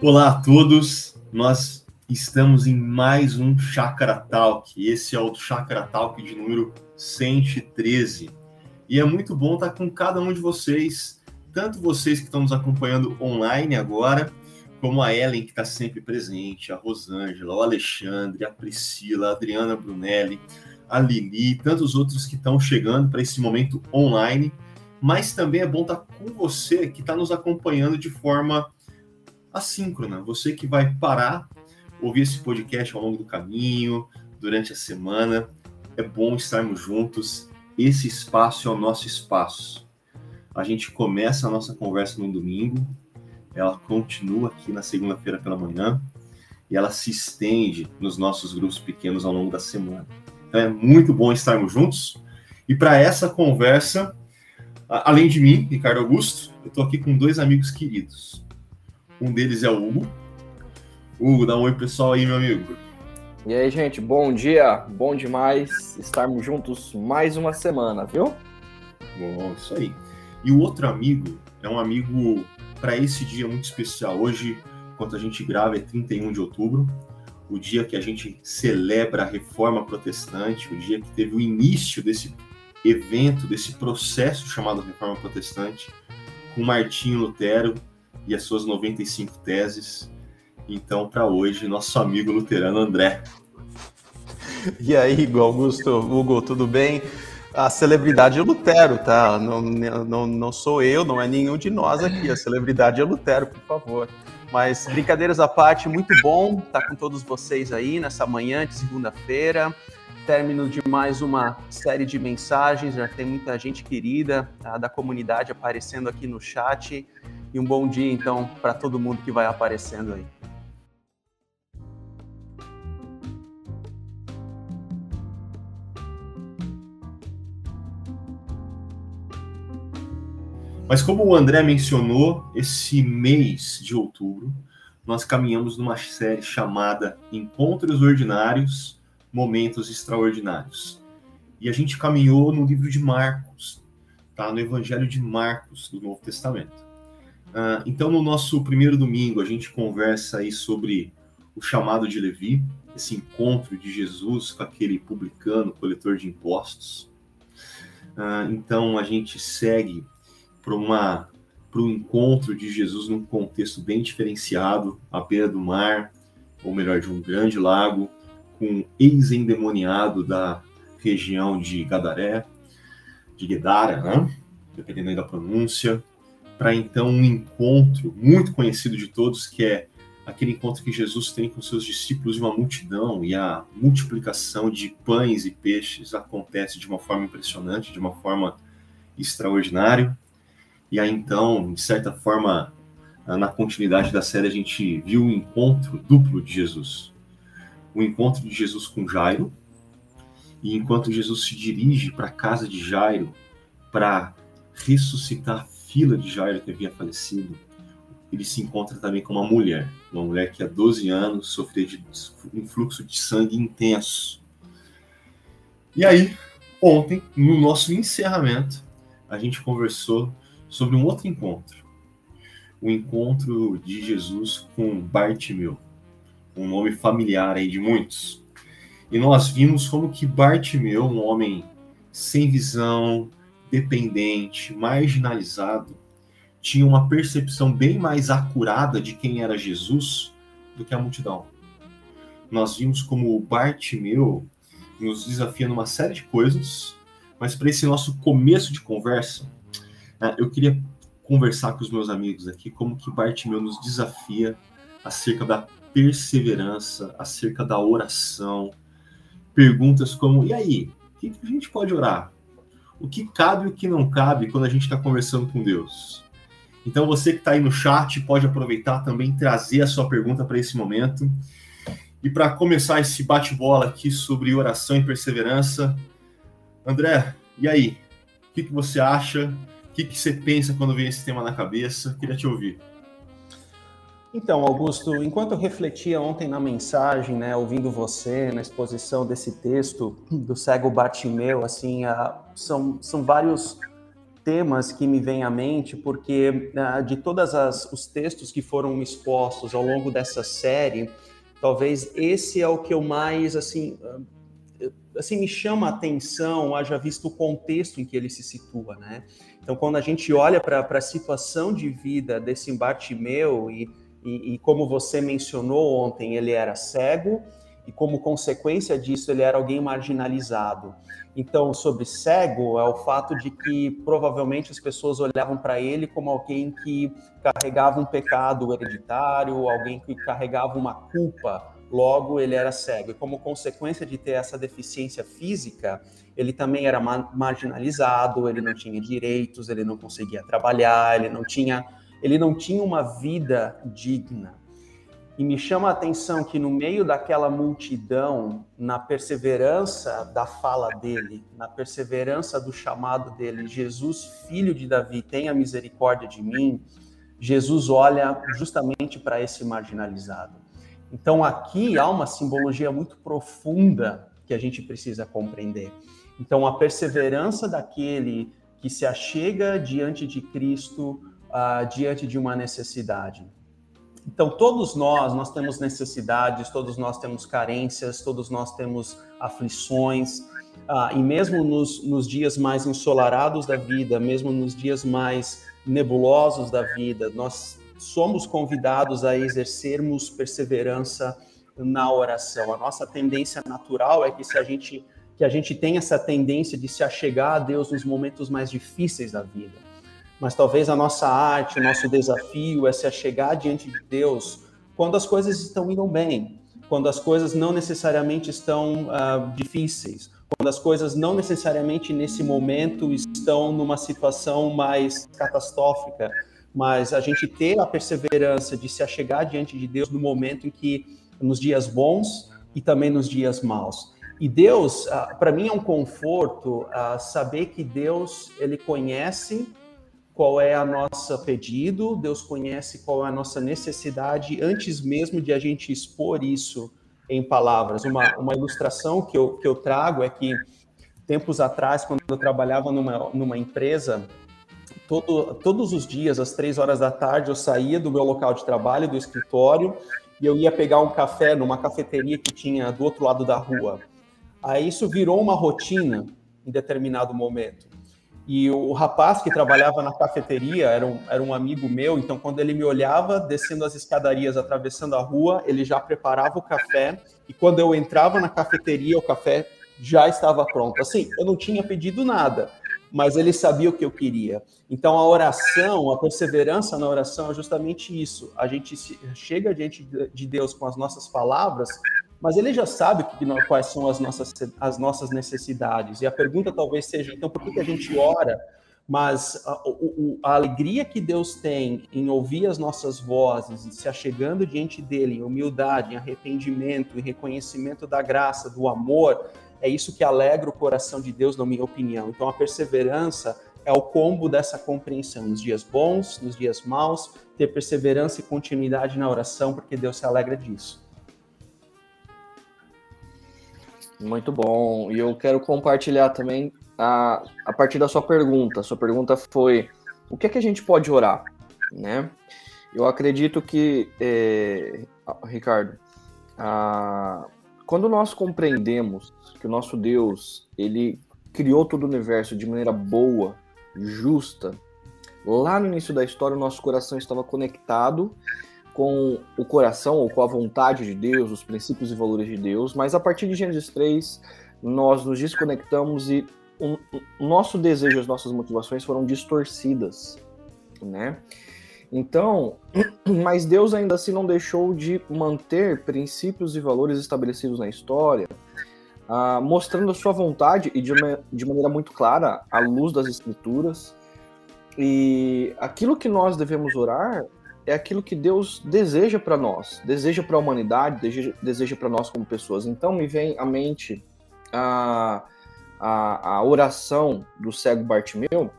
Olá a todos, nós estamos em mais um Chakra Talk. Esse é o Chakra Talk de número 113. E é muito bom estar com cada um de vocês, tanto vocês que estão nos acompanhando online agora, como a Ellen, que está sempre presente, a Rosângela, o Alexandre, a Priscila, a Adriana Brunelli, a Lili, tantos outros que estão chegando para esse momento online. Mas também é bom estar com você que está nos acompanhando de forma assíncrona. Você que vai parar, ouvir esse podcast ao longo do caminho, durante a semana. É bom estarmos juntos. Esse espaço é o nosso espaço. A gente começa a nossa conversa no domingo, ela continua aqui na segunda-feira pela manhã e ela se estende nos nossos grupos pequenos ao longo da semana. Então é muito bom estarmos juntos. E para essa conversa, além de mim, Ricardo Augusto, eu estou aqui com dois amigos queridos. Um deles é o Hugo. Hugo, dá um oi pessoal aí, meu amigo. E aí, gente, bom dia. Bom demais estarmos juntos mais uma semana, viu? Bom, isso aí. E o outro amigo é um amigo para esse dia muito especial. Hoje, enquanto a gente grava, é 31 de outubro, o dia que a gente celebra a reforma protestante, o dia que teve o início desse evento, desse processo chamado reforma protestante, com Martinho Lutero e as suas 95 teses. Então, para hoje, nosso amigo luterano André. E aí, Augusto, Hugo, tudo bem? A celebridade é Lutero, tá? Não, não, não sou eu, não é nenhum de nós aqui. A celebridade é Lutero, por favor. Mas brincadeiras à parte, muito bom estar com todos vocês aí nessa manhã de segunda-feira. Término de mais uma série de mensagens, já tem muita gente querida tá, da comunidade aparecendo aqui no chat. E um bom dia, então, para todo mundo que vai aparecendo aí. Mas como o André mencionou, esse mês de outubro, nós caminhamos numa série chamada Encontros Ordinários, Momentos Extraordinários. E a gente caminhou no livro de Marcos, tá? No Evangelho de Marcos, do Novo Testamento. Uh, então, no nosso primeiro domingo, a gente conversa aí sobre o chamado de Levi, esse encontro de Jesus com aquele publicano, coletor de impostos. Uh, então, a gente segue para uma para o encontro de Jesus num contexto bem diferenciado, à beira do mar, ou melhor, de um grande lago, com ex-endemoniado da região de Gadaré, de Gedara, né? dependendo aí da pronúncia, para então um encontro muito conhecido de todos, que é aquele encontro que Jesus tem com seus discípulos de uma multidão e a multiplicação de pães e peixes acontece de uma forma impressionante, de uma forma extraordinária. E aí então, de certa forma, na continuidade da série, a gente viu o encontro duplo de Jesus. O encontro de Jesus com Jairo, e enquanto Jesus se dirige para a casa de Jairo para ressuscitar fila de Jairo que havia falecido, ele se encontra também com uma mulher, uma mulher que há 12 anos sofria de um fluxo de sangue intenso. E aí, ontem, no nosso encerramento, a gente conversou sobre um outro encontro. O encontro de Jesus com Bartimeu, um nome familiar aí de muitos. E nós vimos como que Bartimeu, um homem sem visão, dependente, marginalizado, tinha uma percepção bem mais acurada de quem era Jesus do que a multidão. Nós vimos como o Bartimeu nos desafia numa série de coisas, mas para esse nosso começo de conversa, né, eu queria conversar com os meus amigos aqui como que Bartimeu nos desafia acerca da perseverança, acerca da oração, perguntas como, e aí, o que a gente pode orar? O que cabe e o que não cabe quando a gente está conversando com Deus. Então, você que está aí no chat pode aproveitar também trazer a sua pergunta para esse momento. E para começar esse bate-bola aqui sobre oração e perseverança, André, e aí? O que, que você acha? O que, que você pensa quando vem esse tema na cabeça? Queria te ouvir. Então, Augusto, enquanto eu refletia ontem na mensagem, né, ouvindo você na exposição desse texto do cego Bartimeu, assim, são, são vários temas que me vêm à mente, porque uh, de todos os textos que foram expostos ao longo dessa série, talvez esse é o que eu mais, assim, uh, assim me chama a atenção, haja visto o contexto em que ele se situa, né? Então, quando a gente olha para a situação de vida desse Bartimeu e, e, e como você mencionou ontem, ele era cego, e como consequência disso ele era alguém marginalizado. Então, sobre cego, é o fato de que provavelmente as pessoas olhavam para ele como alguém que carregava um pecado hereditário, alguém que carregava uma culpa, logo ele era cego. E como consequência de ter essa deficiência física, ele também era marginalizado, ele não tinha direitos, ele não conseguia trabalhar, ele não tinha, ele não tinha uma vida digna. E me chama a atenção que no meio daquela multidão, na perseverança da fala dele, na perseverança do chamado dele, Jesus, filho de Davi, tenha misericórdia de mim, Jesus olha justamente para esse marginalizado. Então aqui há uma simbologia muito profunda que a gente precisa compreender. Então a perseverança daquele que se achega diante de Cristo, uh, diante de uma necessidade. Então, todos nós, nós temos necessidades, todos nós temos carências, todos nós temos aflições, ah, e mesmo nos, nos dias mais ensolarados da vida, mesmo nos dias mais nebulosos da vida, nós somos convidados a exercermos perseverança na oração. A nossa tendência natural é que se a gente que a gente tem essa tendência de se achegar a Deus nos momentos mais difíceis da vida mas talvez a nossa arte, o nosso desafio é se achegar diante de Deus quando as coisas estão indo bem, quando as coisas não necessariamente estão uh, difíceis, quando as coisas não necessariamente nesse momento estão numa situação mais catastrófica, mas a gente ter a perseverança de se achegar diante de Deus no momento em que, nos dias bons e também nos dias maus. E Deus, uh, para mim é um conforto uh, saber que Deus, ele conhece qual é a nossa pedido, Deus conhece qual é a nossa necessidade antes mesmo de a gente expor isso em palavras. Uma, uma ilustração que eu, que eu trago é que tempos atrás, quando eu trabalhava numa, numa empresa, todo, todos os dias, às três horas da tarde, eu saía do meu local de trabalho, do escritório, e eu ia pegar um café numa cafeteria que tinha do outro lado da rua. Aí isso virou uma rotina em determinado momento. E o rapaz que trabalhava na cafeteria era um, era um amigo meu, então quando ele me olhava descendo as escadarias, atravessando a rua, ele já preparava o café. E quando eu entrava na cafeteria, o café já estava pronto. Assim, eu não tinha pedido nada, mas ele sabia o que eu queria. Então a oração, a perseverança na oração é justamente isso. A gente chega diante de Deus com as nossas palavras, mas ele já sabe que, quais são as nossas, as nossas necessidades. E a pergunta talvez seja, então, por que, que a gente ora? Mas a, a, alegria que Deus tem em ouvir as nossas vozes se achegando diante dele em humildade, em arrependimento, em reconhecimento da graça, do amor, é isso que alegra o coração de Deus, na minha opinião. Então, a perseverança é o combo dessa compreensão, nos dias bons, nos dias maus, ter perseverança e continuidade na oração, porque Deus se alegra disso. Muito bom. E eu quero compartilhar também a, a partir da sua pergunta. Sua pergunta foi: o que é que a gente pode orar? Né? Eu acredito que, é, Ricardo, quando nós compreendemos que o nosso Deus ele criou todo o universo de maneira boa, justa, lá no início da história o nosso coração estava conectado com o coração ou com a vontade de Deus, os princípios e valores de Deus, mas a partir de Gênesis 3, nós nos desconectamos e o, nosso desejo, as nossas motivações foram distorcidas, né? Então, mas Deus ainda assim não deixou de manter princípios e valores estabelecidos na história, uh, mostrando a sua vontade e de, uma, de maneira muito clara, à luz das Escrituras. E aquilo que nós devemos orar é aquilo que Deus deseja para nós, deseja para a humanidade, deseja, para nós como pessoas. Então me vem à mente a, a, a oração do cego Bartimeu,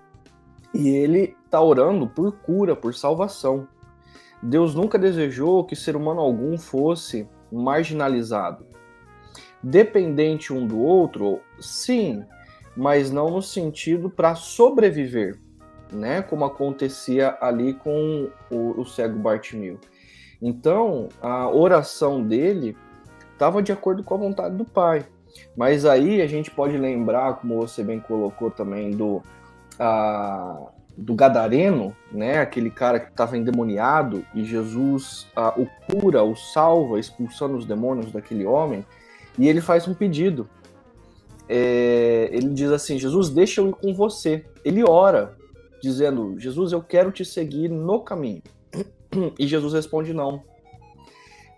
e ele está orando por cura, por salvação. Deus nunca desejou que ser humano algum fosse marginalizado. Dependente um do outro, sim, mas não no sentido para sobreviver, né? Como acontecia ali com o, o cego Bartimeu. Então, a oração dele estava de acordo com a vontade do Pai. Mas aí a gente pode lembrar, como você bem colocou também, do, a, do Gadareno, né? Aquele cara que estava endemoniado e Jesus a, o cura, o salva, expulsando os demônios daquele homem. E ele faz um pedido. É, ele diz assim: Jesus, deixa eu ir com você. Ele ora, dizendo: Jesus, eu quero te seguir no caminho. E Jesus responde: não.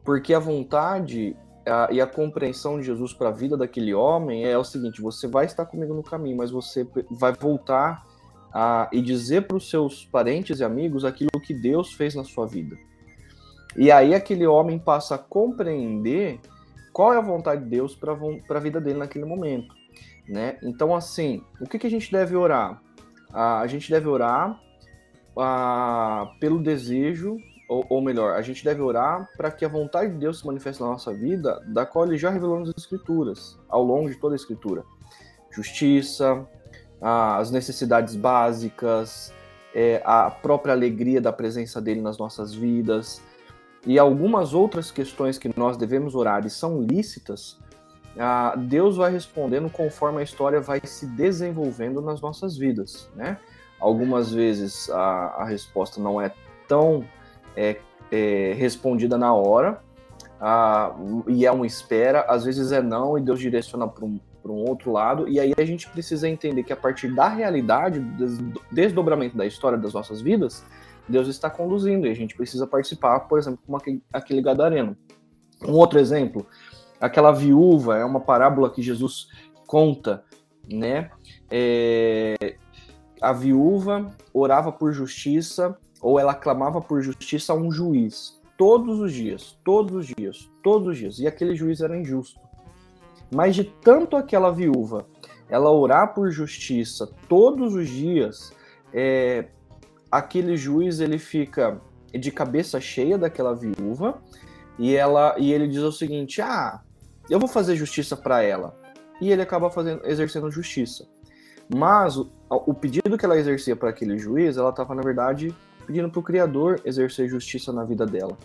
Porque a vontade a, e a compreensão de Jesus para a vida daquele homem é o seguinte: você vai estar comigo no caminho, mas você vai voltar a, e dizer para os seus parentes e amigos aquilo que Deus fez na sua vida. E aí aquele homem passa a compreender qual é a vontade de Deus para a vida dele naquele momento, né? Então assim, o que, que a gente deve orar? A gente deve orar pelo desejo ou, ou melhor, a gente deve orar para que a vontade de Deus se manifeste na nossa vida, da qual ele já revelou nas Escrituras, ao longo de toda a Escritura. Justiça, as necessidades básicas, é, a própria alegria da presença dele nas nossas vidas e algumas outras questões que nós devemos orar e são lícitas, Deus vai respondendo conforme a história vai se desenvolvendo nas nossas vidas, né? Algumas vezes a, a resposta não é tão é, é respondida na hora, ah, e é uma espera, às vezes é não, e Deus direciona para um, um outro lado, e aí a gente precisa entender que a partir da realidade, do desdobramento da história das nossas vidas, Deus está conduzindo, e a gente precisa participar, por exemplo, como aquele, aquele gadareno. Um outro exemplo, aquela viúva, é uma parábola que Jesus conta, né? É, a viúva orava por justiça ou ela clamava por justiça a um juiz todos os dias, todos os dias, todos os dias, e aquele juiz era injusto. Mas de tanto aquela viúva ela orar por justiça todos os dias, é, aquele juiz ele fica de cabeça cheia daquela viúva e ela e ele diz o seguinte: ah, eu vou fazer justiça para ela. E ele acaba fazendo, exercendo justiça. Mas o, o pedido que ela exercia para aquele juiz, ela estava na verdade pedindo para o Criador exercer justiça na vida dela.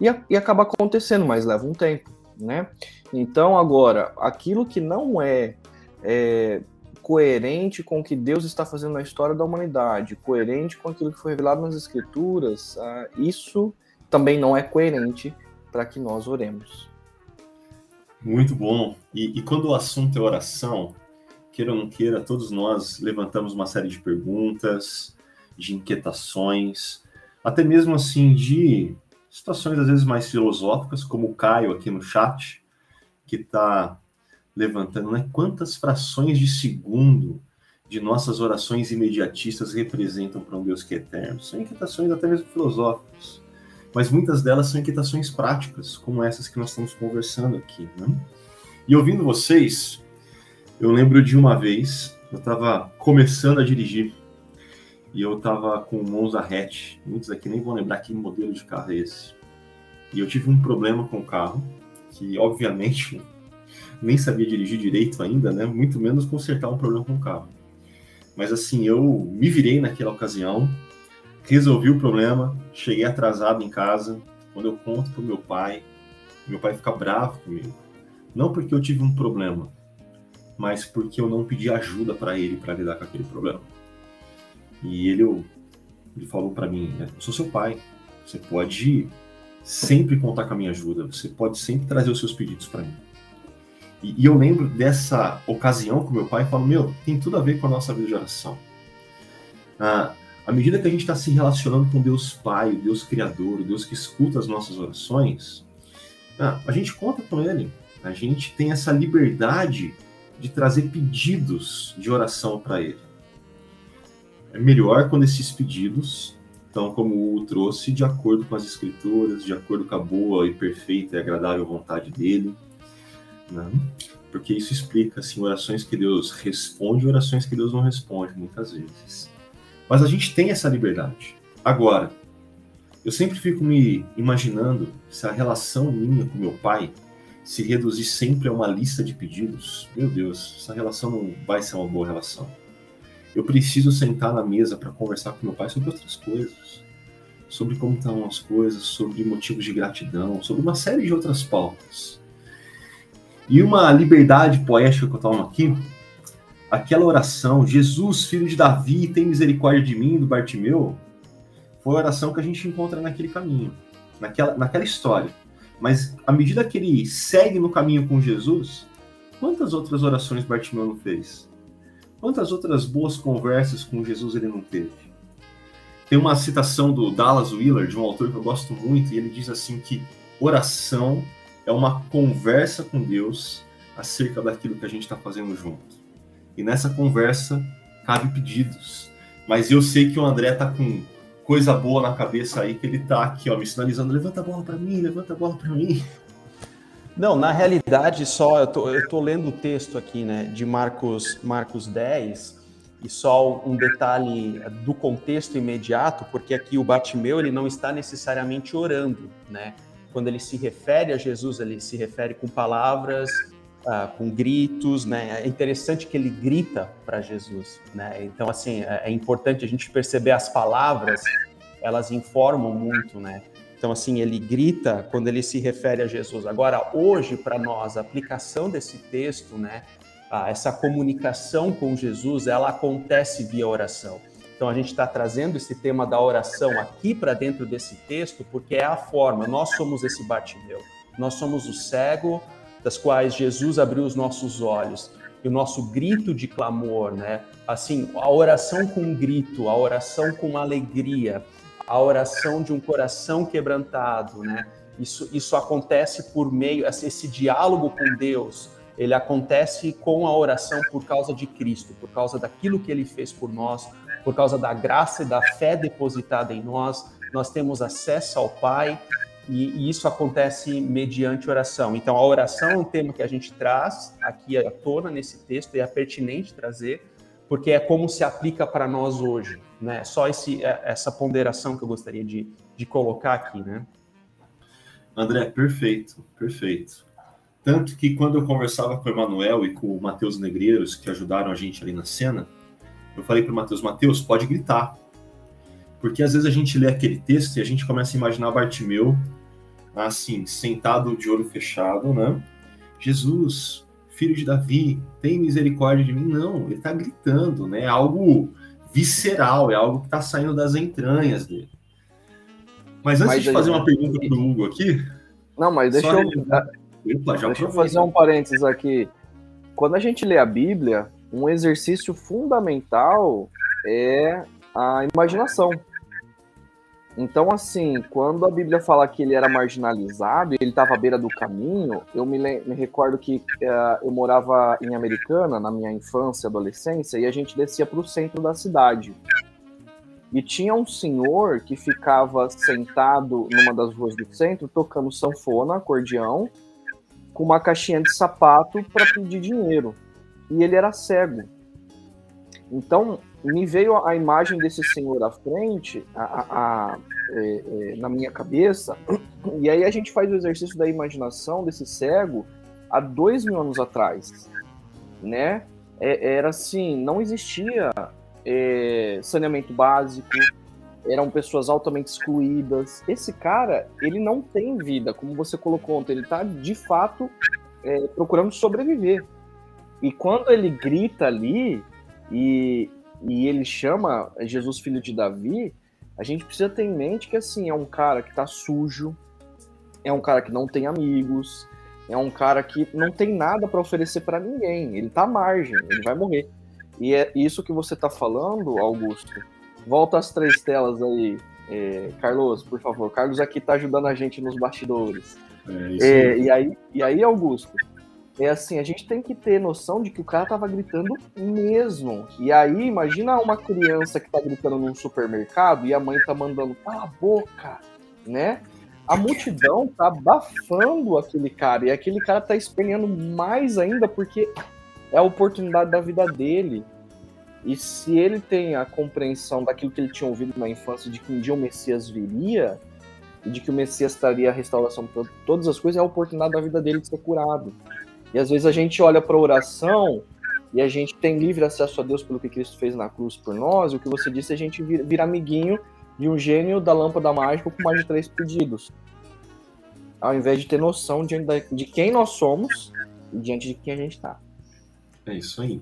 E, e acaba acontecendo, mas leva um tempo, né? Então, agora, aquilo que não é, é coerente com o que Deus está fazendo na história da humanidade, coerente com aquilo que foi revelado nas Escrituras, ah, isso também não é coerente para que nós oremos. Muito bom. E, e, quando o assunto é oração, queira ou não queira, todos nós levantamos uma série de perguntas, de inquietações, até mesmo assim de situações às vezes mais filosóficas, como o Caio aqui no chat, que está levantando, né? Quantas frações de segundo de nossas orações imediatistas representam para um Deus que é eterno? São inquietações até mesmo filosóficas, mas muitas delas são inquietações práticas, como essas que nós estamos conversando aqui, né? E ouvindo vocês, eu lembro de uma vez, eu estava começando a dirigir e eu tava com o Monza hatch. Muitos aqui nem vão lembrar que modelo de carro é esse. E eu tive um problema com o carro, que obviamente nem sabia dirigir direito ainda, né? Muito menos consertar um problema com o carro. Mas assim, eu me virei naquela ocasião, resolvi o problema, cheguei atrasado em casa. Quando eu conto pro meu pai, meu pai fica bravo comigo. Não porque eu tive um problema, mas porque eu não pedi ajuda para ele para lidar com aquele problema. E ele, ele falou para mim: né, Eu sou seu pai. Você pode sempre contar com a minha ajuda. Você pode sempre trazer os seus pedidos para mim. E, e, eu lembro dessa ocasião com meu pai e falo: Meu, tem tudo a ver com a nossa vida de oração. Ah, à medida que a gente está se relacionando com Deus Pai, Deus Criador, Deus que escuta as nossas orações, ah, a gente conta com Ele. A gente tem essa liberdade de trazer pedidos de oração para Ele é melhor quando esses pedidos estão, como o trouxe, de acordo com as escrituras, de acordo com a boa e perfeita e agradável vontade dele. Né? Porque isso explica assim, orações que Deus responde e orações que Deus não responde, muitas vezes. Mas a gente tem essa liberdade. Agora, eu sempre fico me imaginando se a relação minha com meu pai se reduzir sempre a uma lista de pedidos. Meu Deus, essa relação não vai ser uma boa relação Eu preciso sentar na mesa para conversar com meu pai sobre outras coisas. Sobre como estão as coisas, sobre motivos de gratidão, sobre uma série de outras pautas. E uma liberdade poética que eu tomo aqui, aquela oração, Jesus, filho de Davi, tem misericórdia de mim, do Bartimeu, foi a oração que a gente encontra naquele caminho, naquela, naquela história. Mas à medida que ele segue no caminho com Jesus, quantas outras orações Bartimeu não fez? Quantas outras boas conversas com Jesus ele não teve? Tem uma citação do Dallas Willard, de um autor que eu gosto muito, e ele diz assim que oração é uma conversa com Deus acerca daquilo que a gente está fazendo junto. E nessa conversa cabe pedidos. Mas eu sei que o André tá com coisa boa na cabeça aí, que ele tá aqui, ó, me sinalizando, levanta a bola para mim, levanta a bola para mim. Não, na realidade, só eu tô, eu tô lendo o texto aqui, né, de Marcos, Marcos 10, e só um detalhe do contexto imediato, porque aqui o Batimeu, ele não está necessariamente orando, né? Quando ele se refere a Jesus, ele se refere com palavras, uh, com gritos, né? É interessante que ele grita para Jesus, né? Então, assim, é, é importante a gente perceber as palavras, elas informam muito, né? Então, assim, ele grita quando ele se refere a Jesus. Agora, hoje, para nós, a aplicação desse texto, né, essa comunicação com Jesus, ela acontece via oração. Então, a gente está trazendo esse tema da oração aqui para dentro desse texto, porque é a forma. Nós somos esse Bartimeu. Nós somos o cego das quais Jesus abriu os nossos olhos. E o nosso grito de clamor, né? Assim, a oração com grito, a oração com alegria, a oração de um coração quebrantado, né? Isso, isso acontece por meio, esse diálogo com Deus, ele acontece com a oração por causa de Cristo, por causa daquilo que ele fez por nós, por causa da graça e da fé depositada em nós, nós temos acesso ao Pai e, e isso acontece mediante oração. Então, a oração é um tema que a gente traz aqui à tona nesse texto e é pertinente trazer, porque é como se aplica para nós hoje, né? Só esse, é, essa ponderação que eu gostaria de, de colocar aqui, né? André, perfeito, perfeito. Tanto que quando eu conversava com o Emanuel e com o Matheus Negreiros, que ajudaram a gente ali na cena, eu falei para o Matheus, Matheus, pode gritar. Porque às vezes a gente lê aquele texto e a gente começa a imaginar Bartimeu, assim, sentado de olho fechado, né? Jesus, filho de Davi, tem misericórdia de mim. Não, ele está gritando, né? É algo visceral, é algo que está saindo das entranhas dele. Mas antes mas de fazer uma pergunta para o Hugo aqui. Não, mas deixa eu. Opa, deixa eu fazer um parênteses aqui. Quando a gente lê a Bíblia, um exercício fundamental é a imaginação. Então, assim, quando a Bíblia fala que ele era marginalizado e ele estava à beira do caminho, eu me, me recordo que uh, eu morava em Americana na minha infância, adolescência, e a gente descia para o centro da cidade. E tinha um senhor que ficava sentado numa das ruas do centro, tocando sanfona, acordeão, com uma caixinha de sapato para pedir dinheiro. E ele era cego. Então, me veio a imagem desse senhor à frente, a, a, a, é, é, na minha cabeça, e aí a gente faz o exercício da imaginação desse cego há dois mil anos atrás, né? É, era assim, não existia é, saneamento básico, eram pessoas altamente excluídas. Esse cara, ele não tem vida, como você colocou ontem, ele está de fato é, procurando sobreviver. E quando ele grita ali, e, e ele chama Jesus filho de Davi, a gente precisa ter em mente que assim é um cara que tá sujo, é um cara que não tem amigos, é um cara que não tem nada para oferecer para ninguém, ele tá à margem, ele vai morrer. E é isso que você tá falando, Augusto. Volta às três telas aí, é, Carlos, por favor. Carlos aqui tá ajudando a gente nos bastidores. É, é, e, aí, e aí, Augusto, é assim, a gente tem que ter noção de que o cara tava gritando mesmo. E aí, imagina uma criança que tá gritando num supermercado e a mãe tá mandando cala a boca, né? A multidão tá abafando aquele cara e aquele cara tá espelhando mais ainda porque é a oportunidade da vida dele. E se ele tem a compreensão daquilo que ele tinha ouvido na infância de que um dia o Messias viria e de que o Messias traria a restauração de todas as coisas, é a oportunidade da vida dele de ser curado. E às vezes a gente olha para a oração e a gente tem livre acesso a Deus pelo que Cristo fez na cruz por nós, o que você disse, a gente vira, vira amiguinho de um gênio da lâmpada mágica com mais de três pedidos. Ao invés de ter noção de, de quem nós somos e diante de quem a gente está. É isso aí.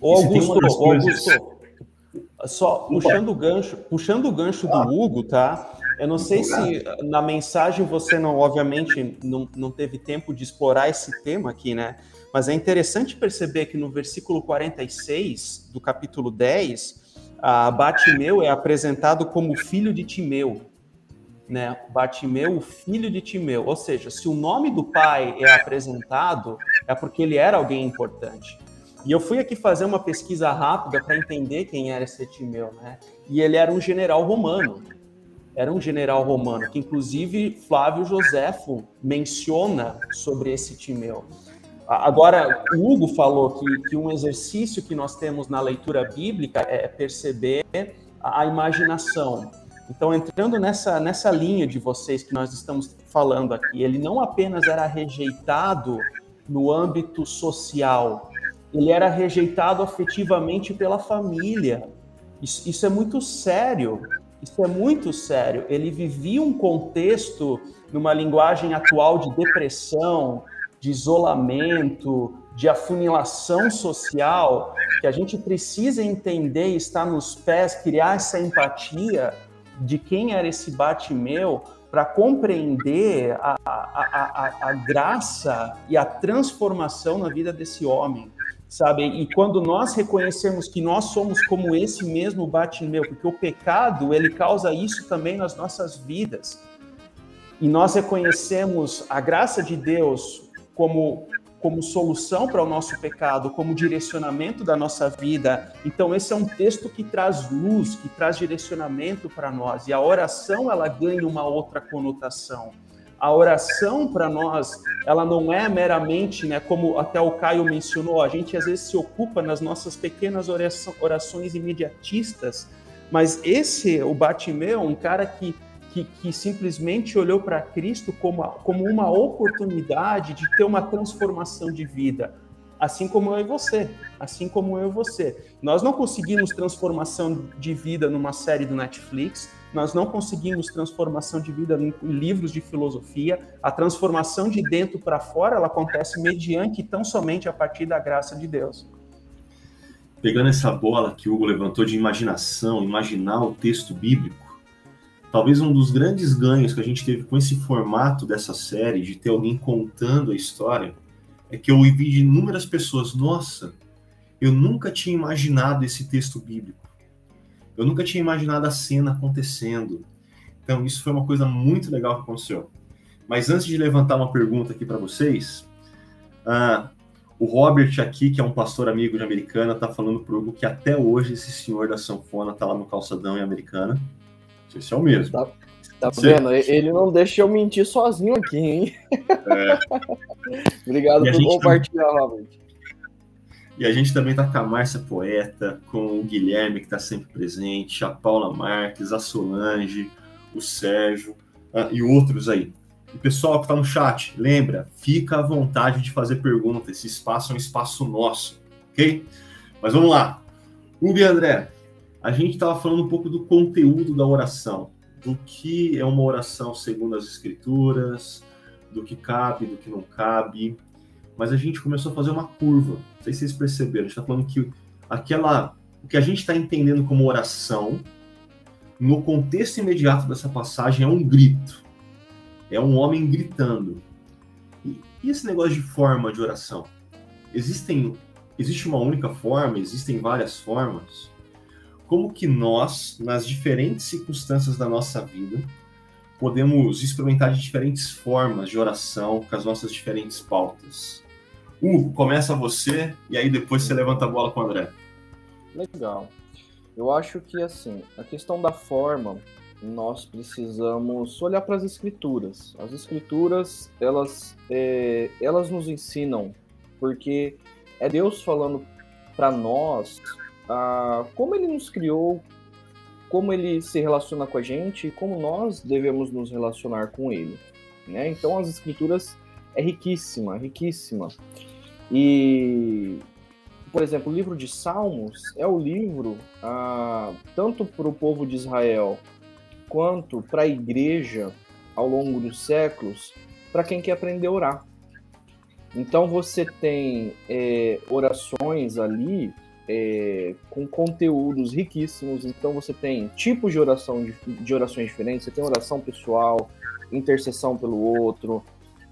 Ô, Augusto, Augusto, só puxando o gancho, puxando o gancho do Hugo, tá? Eu não sei se na mensagem você não, obviamente, não, não teve tempo de explorar esse tema aqui, né? Mas é interessante perceber que no versículo 46 do capítulo 10, a Batimeu é apresentado como filho de Timeu, né? Batimeu, o filho de Timeu. Ou seja, se o nome do pai é apresentado, é porque ele era alguém importante. E eu fui aqui fazer uma pesquisa rápida para entender quem era esse Timeu, né? E ele era um general romano. Era um general romano, que inclusive Flávio Joséfo menciona sobre esse Timeu. Agora, o Hugo falou que, que um exercício que nós temos na leitura bíblica é perceber a, imaginação. Então, entrando nessa, nessa linha de vocês que nós estamos falando aqui, ele não apenas era rejeitado no âmbito social, ele era rejeitado afetivamente pela família. Isso, isso, é muito sério. Isso é muito sério. Ele vivia um contexto, numa linguagem atual de depressão, de isolamento, de afunilação social, que a gente precisa entender estar nos pés, criar essa empatia de quem era esse Batimeu para compreender a, a, a, a, graça e a transformação na vida desse homem, sabe? E quando nós reconhecemos que nós somos como esse mesmo Batimeu, porque o pecado, ele causa isso também nas nossas vidas, e nós reconhecemos a graça de Deus como, como solução para o nosso pecado, como direcionamento da nossa vida. Então, esse é um texto que traz luz, que traz direcionamento para nós. E a oração, ela ganha uma outra conotação. A oração para nós, ela não é meramente, né, como até o Caio mencionou, a gente às vezes se ocupa nas nossas pequenas orações imediatistas, mas esse, o Batimeu, um cara que que, que simplesmente olhou para Cristo como, como uma oportunidade de ter uma transformação de vida, assim como eu e você, assim como eu e você. Nós não conseguimos transformação de vida numa série do Netflix, nós não conseguimos transformação de vida em livros de filosofia. A transformação de dentro para fora, ela acontece mediante tão somente a partir da graça de Deus. Pegando essa bola que o Hugo levantou de imaginação, imaginar o texto bíblico, Talvez um dos grandes ganhos que a gente teve com esse formato dessa série, de ter alguém contando a história, é que eu ouvi de inúmeras pessoas: nossa, eu nunca tinha imaginado esse texto bíblico. Eu nunca tinha imaginado a cena acontecendo. Então, isso foi uma coisa muito legal que aconteceu. Mas antes de levantar uma pergunta aqui para vocês, uh, o Robert aqui, que é um pastor amigo de Americana, está falando para o Hugo que até hoje esse senhor da sanfona está lá no calçadão em Americana. Esse é o mesmo. Tá, tá vendo? Ele não deixa eu mentir sozinho aqui, hein? É. Obrigado por compartilhar, também... Robert. E a gente também tá com a Márcia Poeta, com o Guilherme, que está sempre presente, a Paula Marques, a Solange, o Sérgio uh, e outros aí. E pessoal que está no chat, lembra, fica à vontade de fazer perguntas. Esse espaço é um espaço nosso, ok? Mas vamos lá. Hugo e André, a gente estava falando um pouco do conteúdo da oração, do que é uma oração segundo as escrituras, do que cabe, do que não cabe, mas a gente começou a fazer uma curva. Não sei se vocês perceberam. A gente está falando que aquela, o que a gente está entendendo como oração, no contexto imediato dessa passagem, é um grito. É um homem gritando. E, e esse negócio de forma de oração? Existem, existe uma única forma? Existem várias formas? como que nós, nas diferentes circunstâncias da nossa vida, podemos experimentar de diferentes formas de oração com as nossas diferentes pautas. Hugo, começa você e aí depois você levanta a bola com o André. Legal. Eu acho que assim, a questão da forma, nós precisamos olhar para as escrituras. As escrituras, elas, é, elas nos ensinam, porque é Deus falando para nós ah, como ele nos criou, como ele se relaciona com a gente e como nós devemos nos relacionar com ele. Né? Então, as escrituras é riquíssima, riquíssima. E por exemplo, o livro de Salmos é o livro, ah, tanto para o povo de Israel quanto para a igreja ao longo dos séculos, para quem quer aprender a orar. Então você tem é, orações ali é, com conteúdos riquíssimos. Então você tem tipos de oração de, orações diferentes. Você tem oração pessoal, intercessão pelo outro.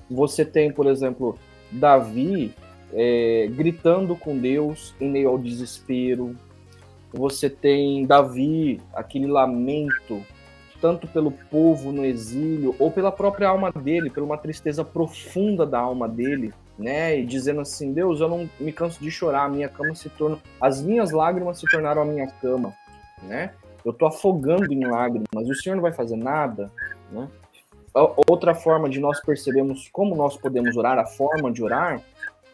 Você tem, por exemplo, Davi é, gritando com Deus em meio ao desespero. Você tem Davi, aquele lamento, tanto pelo povo no exílio, ou pela própria alma dele, por uma tristeza profunda da alma dele, né? E dizendo assim: Deus, eu não me canso de chorar, a minha cama se torna. As minhas lágrimas se tornaram a minha cama, né? Eu tô afogando em lágrimas, o Senhor não vai fazer nada, né? Outra forma de nós percebermos como nós podemos orar, a forma de orar,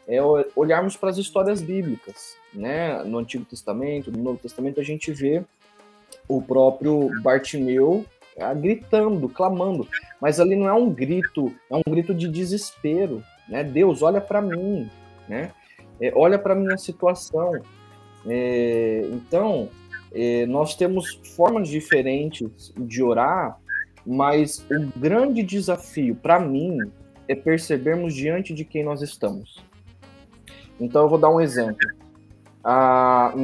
é olharmos para as histórias bíblicas, né? No Antigo Testamento, no Novo Testamento, a gente vê o próprio Bartimeu ah, gritando, clamando, mas ali não é um grito, é um grito de desespero, né? Deus, olha para mim, né? É, olha para minha situação. É, então, é, nós temos formas diferentes de orar, mas o grande desafio para mim é percebermos diante de quem nós estamos. Então, eu vou dar um exemplo. Ah,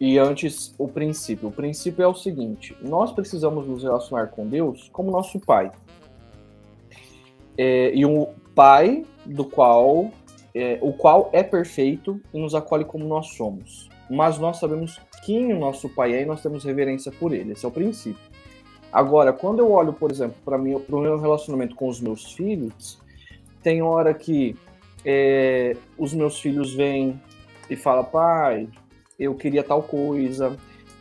e antes, o princípio. O princípio é o seguinte: nós precisamos nos relacionar com Deus como nosso Pai. É, e um Pai do qual é, o qual é perfeito e nos acolhe como nós somos. Mas nós sabemos quem o nosso Pai é e nós temos reverência por ele. Esse é o princípio. Agora, quando eu olho, por exemplo, para o meu relacionamento com os meus filhos, tem hora que é, os meus filhos vêm e falam, pai, eu queria tal coisa.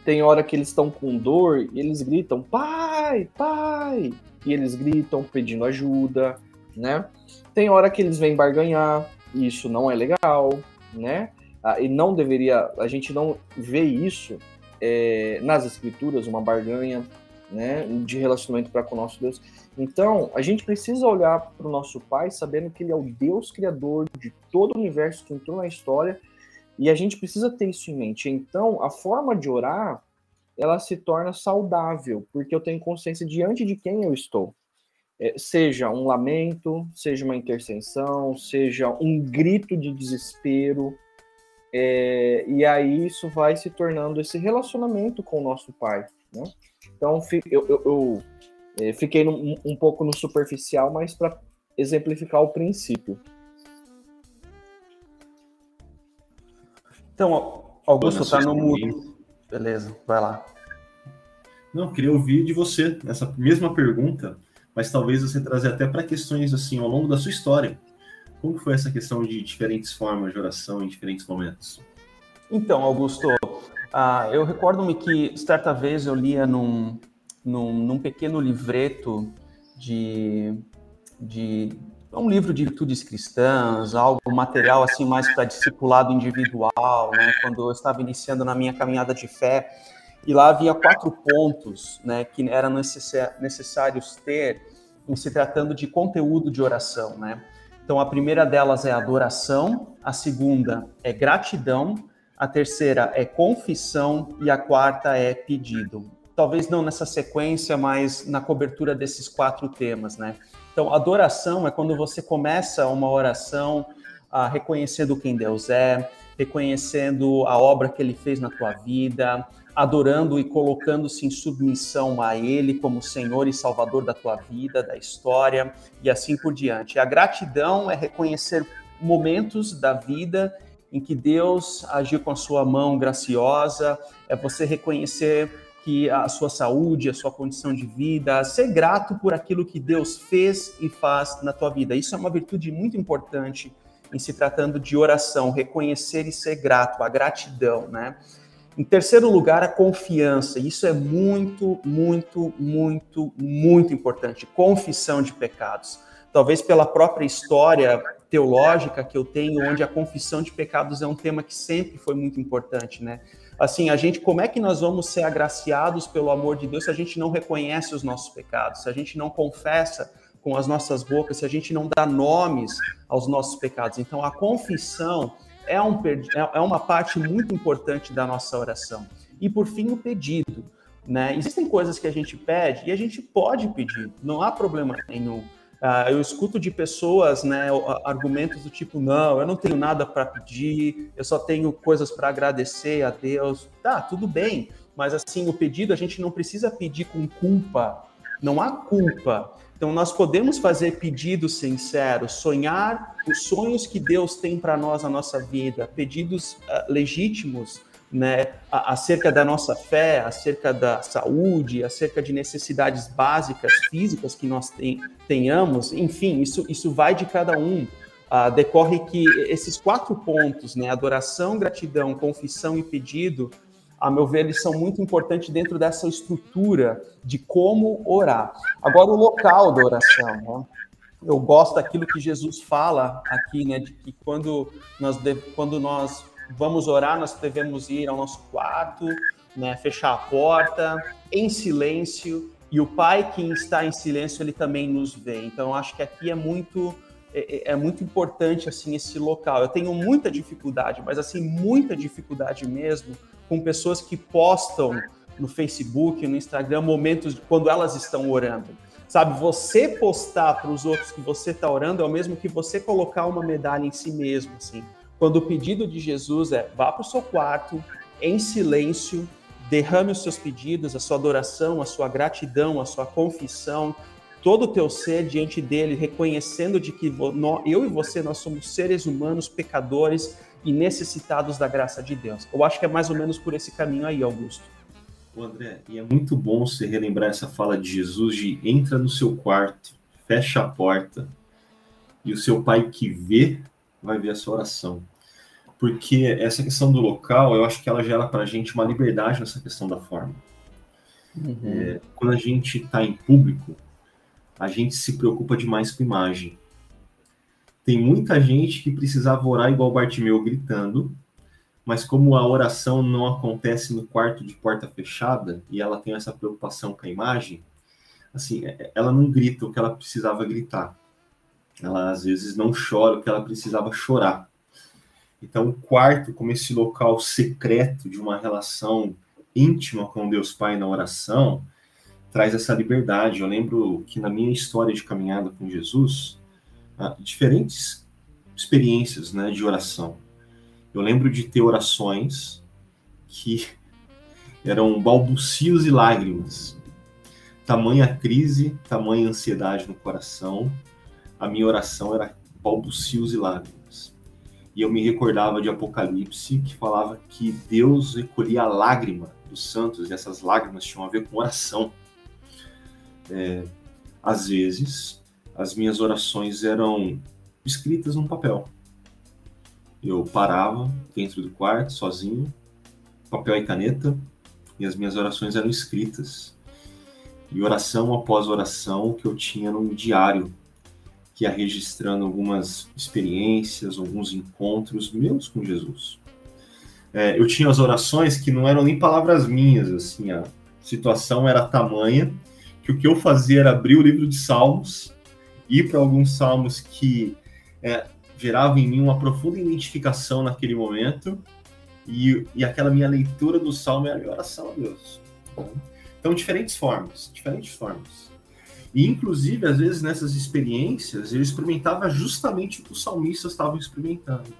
Tem hora que eles estão com dor e eles gritam, pai, pai. E eles gritam pedindo ajuda, né? Tem hora que eles vêm barganhar, e isso não é legal, né? Ah, e não deveria, a gente não vê isso é, nas escrituras, uma barganha, né, de relacionamento para com o nosso Deus. Então, a gente precisa olhar para o nosso Pai sabendo que Ele é o Deus criador de todo o universo que entrou na história, e a gente precisa ter isso em mente. Então, a forma de orar, ela se torna saudável, porque eu tenho consciência diante de quem eu estou é, seja um lamento, seja uma intercessão, seja um grito de desespero, é, e aí isso vai se tornando esse relacionamento com o nosso Pai. Né? Então eu, eu, eu fiquei um, um pouco no superficial, mas para exemplificar o princípio. Então, Augusto está no mudo. Beleza, vai lá. Não, queria ouvir de você essa mesma pergunta mas talvez você trazer até para questões assim ao longo da sua história. Como foi essa questão de diferentes formas de oração em diferentes momentos? Então, Augusto, uh, eu recordo-me que certa vez eu lia num, num, num pequeno livreto de, de um livro de virtudes cristãs, algo material assim mais para discipulado individual, né? Quando eu estava iniciando na minha caminhada de fé, e lá havia quatro pontos né, que eram necessários ter em se tratando de conteúdo de oração. Né? Então, a primeira delas é adoração, a segunda é gratidão, a terceira é confissão e a quarta é pedido. Talvez não nessa sequência, mas na cobertura desses quatro temas. Né? Então, adoração é quando você começa uma oração ah, reconhecendo quem Deus é, reconhecendo a obra que ele fez na tua vida, adorando e colocando-se em submissão a Ele como Senhor e Salvador da tua vida, da história e assim por diante. A gratidão é reconhecer momentos da vida em que Deus agiu com a sua mão graciosa, é você reconhecer que a sua saúde, a sua condição de vida, ser grato por aquilo que Deus fez e faz na tua vida. Isso é uma virtude muito importante em se tratando de oração, reconhecer e ser grato, a gratidão, né? Em terceiro lugar, a confiança. Isso é muito, muito, muito, muito importante. Confissão de pecados. Talvez pela própria história teológica que eu tenho, onde a confissão de pecados é um tema que sempre foi muito importante, né? Assim, a gente, como é que nós vamos ser agraciados pelo amor de Deus se a gente não reconhece os nossos pecados, se a gente não confessa com as nossas bocas, se a gente não dá nomes aos nossos pecados? Então, a confissão é, um, é, é uma parte muito importante da nossa oração. E por fim, o pedido. Né? Existem coisas que a gente pede e a gente pode pedir, não há problema nenhum. Uh, eu escuto de pessoas né, argumentos do tipo: não, eu não tenho nada para pedir, eu só tenho coisas para agradecer a Deus. Tá, tudo bem, mas assim, o pedido a gente não precisa pedir com culpa, não há culpa. Então, nós podemos fazer pedidos sinceros, sonhar os sonhos que Deus tem para nós na nossa vida, pedidos uh, legítimos né, acerca da nossa fé, acerca da saúde, acerca de necessidades básicas físicas que nós tem, tenhamos, enfim, isso, isso vai de cada um. Uh, decorre que esses quatro pontos, né, adoração, gratidão, confissão e pedido, a meu ver, eles são muito importantes dentro dessa estrutura de como orar. Agora, o local da oração, né? eu gosto daquilo que Jesus fala aqui, né, de que quando nós, quando nós vamos orar, nós devemos ir ao nosso quarto, né, fechar a porta, em silêncio, e o Pai que está em silêncio, ele também nos vê. Então, acho que aqui é muito é, é, é, muito importante assim esse local. Eu tenho muita dificuldade, mas assim muita dificuldade mesmo com pessoas que postam no Facebook, no Instagram momentos quando elas estão orando. Sabe, você postar para os outros que você está orando é o mesmo que você colocar uma medalha em si mesmo, assim. Quando o pedido de Jesus é vá para o seu quarto, em silêncio, derrame os seus pedidos, a sua adoração, a sua gratidão, a sua confissão, todo o teu ser diante dele, reconhecendo de que eu e você nós somos seres humanos, pecadores e necessitados da graça de Deus. Eu acho que é mais ou menos por esse caminho aí, Augusto. O André, e é muito bom você relembrar essa fala de Jesus de entra no seu quarto, fecha a porta e o seu pai que vê vai ver a sua oração porque essa questão do local, eu acho que ela gera para a gente uma liberdade nessa questão da forma. Uhum. É, quando a gente está em público, a gente se preocupa demais com imagem. Tem muita gente que precisava orar igual Bartimeu gritando, mas como a oração não acontece no quarto de porta fechada e ela tem essa preocupação com a imagem, assim, é, ela não grita o que ela precisava gritar. Ela às vezes não chora o que ela precisava chorar. Então, o quarto, como esse local secreto de uma relação íntima com Deus Pai na oração, traz essa liberdade. Eu lembro que na minha história de caminhada com Jesus, ah, diferentes experiências né, de oração. Eu lembro de ter orações que eram balbucios e lágrimas. Tamanha crise, tamanha ansiedade no coração, a minha oração era balbucios e lágrimas e eu me recordava de Apocalipse, que falava que Deus recolhia a lágrima dos santos, e essas lágrimas tinham a ver com oração. É, às vezes, as minhas orações eram escritas num papel. Eu parava dentro do quarto, sozinho, papel e caneta, e as minhas orações eram escritas. E oração após oração que eu tinha num diário ia registrando algumas experiências, alguns encontros meus com Jesus. É, eu tinha as orações que não eram nem palavras minhas, assim, a situação era tamanha que o que eu fazia era abrir o livro de Salmos, ir para alguns salmos que é, geravam em mim uma profunda identificação naquele momento, e, e aquela minha leitura do salmo era a minha oração a Deus. Então, diferentes formas, diferentes formas. E, inclusive, às vezes, nessas experiências, eu experimentava justamente o que os salmistas estavam experimentando.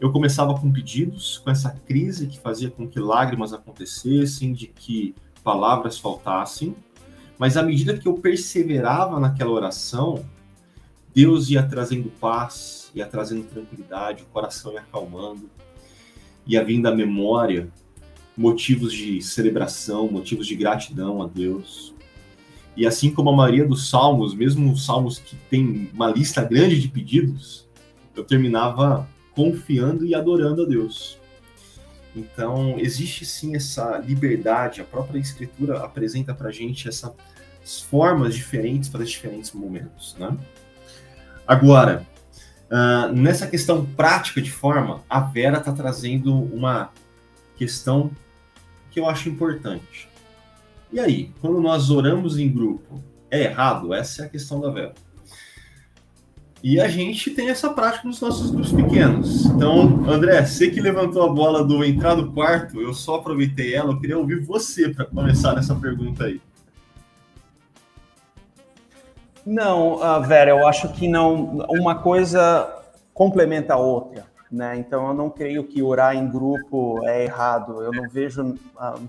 Eu começava com pedidos, com essa crise que fazia com que lágrimas acontecessem, de que palavras faltassem, mas à medida que eu perseverava naquela oração, Deus ia trazendo paz, ia trazendo tranquilidade, o coração ia acalmando, ia vindo à memória motivos de celebração, motivos de gratidão a Deus. E assim como a maioria dos salmos, mesmo os salmos que tem uma lista grande de pedidos, eu terminava confiando e adorando a Deus. Então, existe sim essa liberdade, a própria Escritura apresenta para gente essas formas diferentes para diferentes momentos. Né? Agora, uh, nessa questão prática de forma, a Vera está trazendo uma questão que eu acho importante. E aí, quando nós oramos em grupo, é errado? Essa é a questão da vela. E a gente tem essa prática nos nossos grupos pequenos. Então, André, você que levantou a bola do entrar no quarto, eu só aproveitei ela, eu queria ouvir você para começar nessa pergunta aí. Não, uh, Vera, eu acho que não. Uma coisa complementa a outra, né? Então, eu não creio que orar em grupo é errado. Eu não vejo uh,